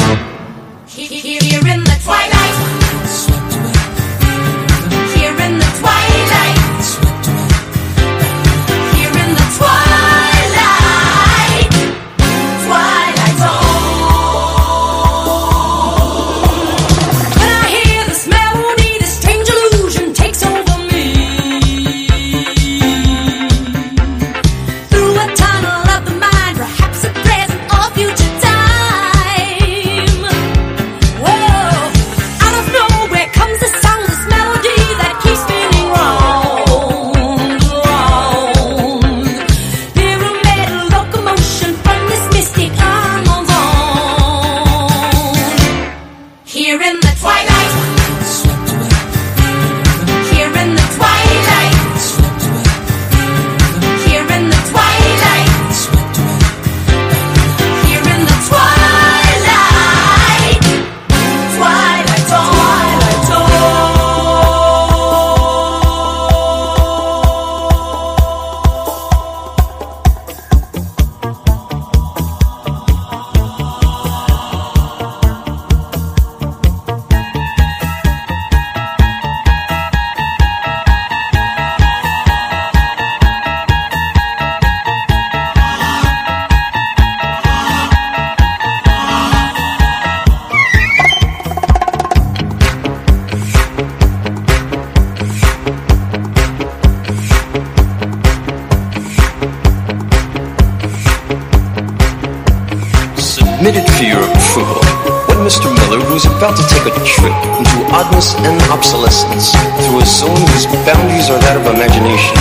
Into oddness and obsolescence through a zone whose boundaries are that of imagination,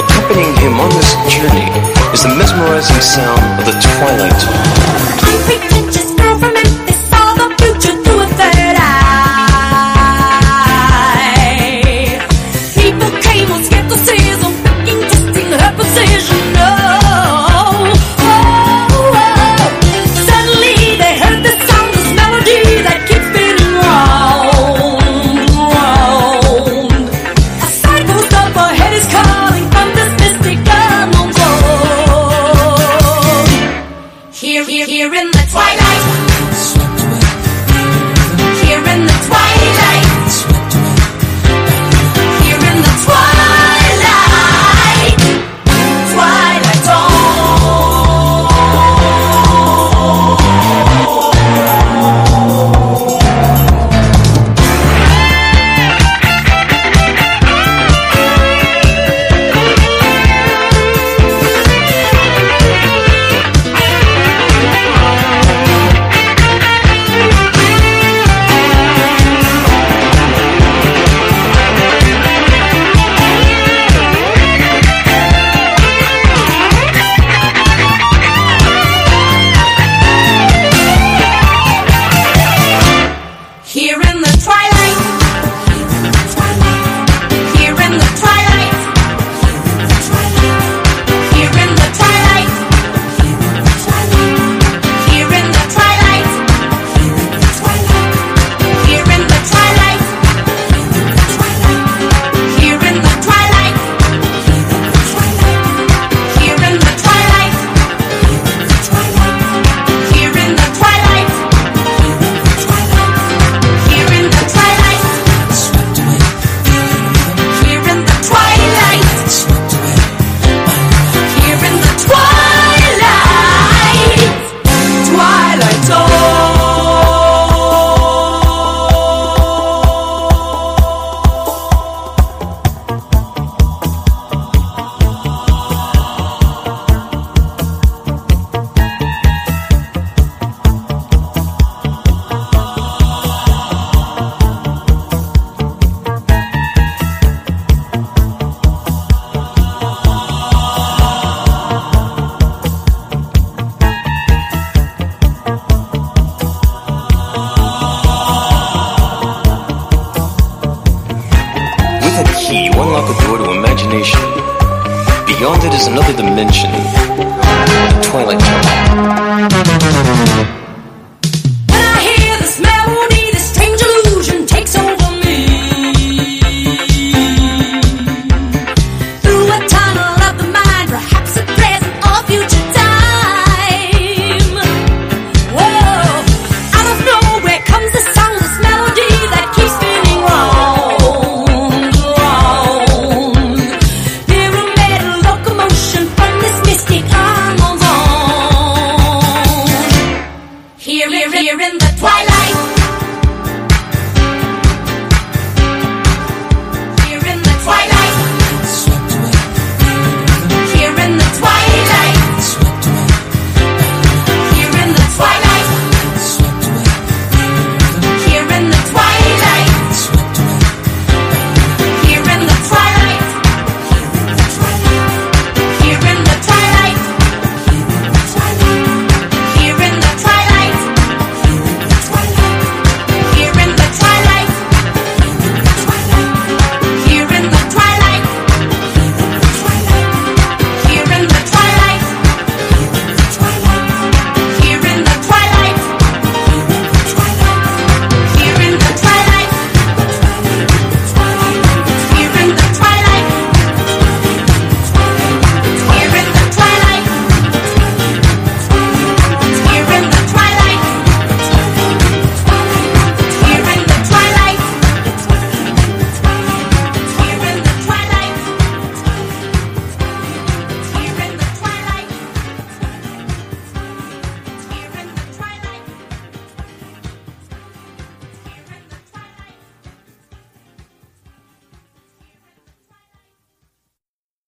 accompanying him on this journey is the mesmerizing sound of the Twilight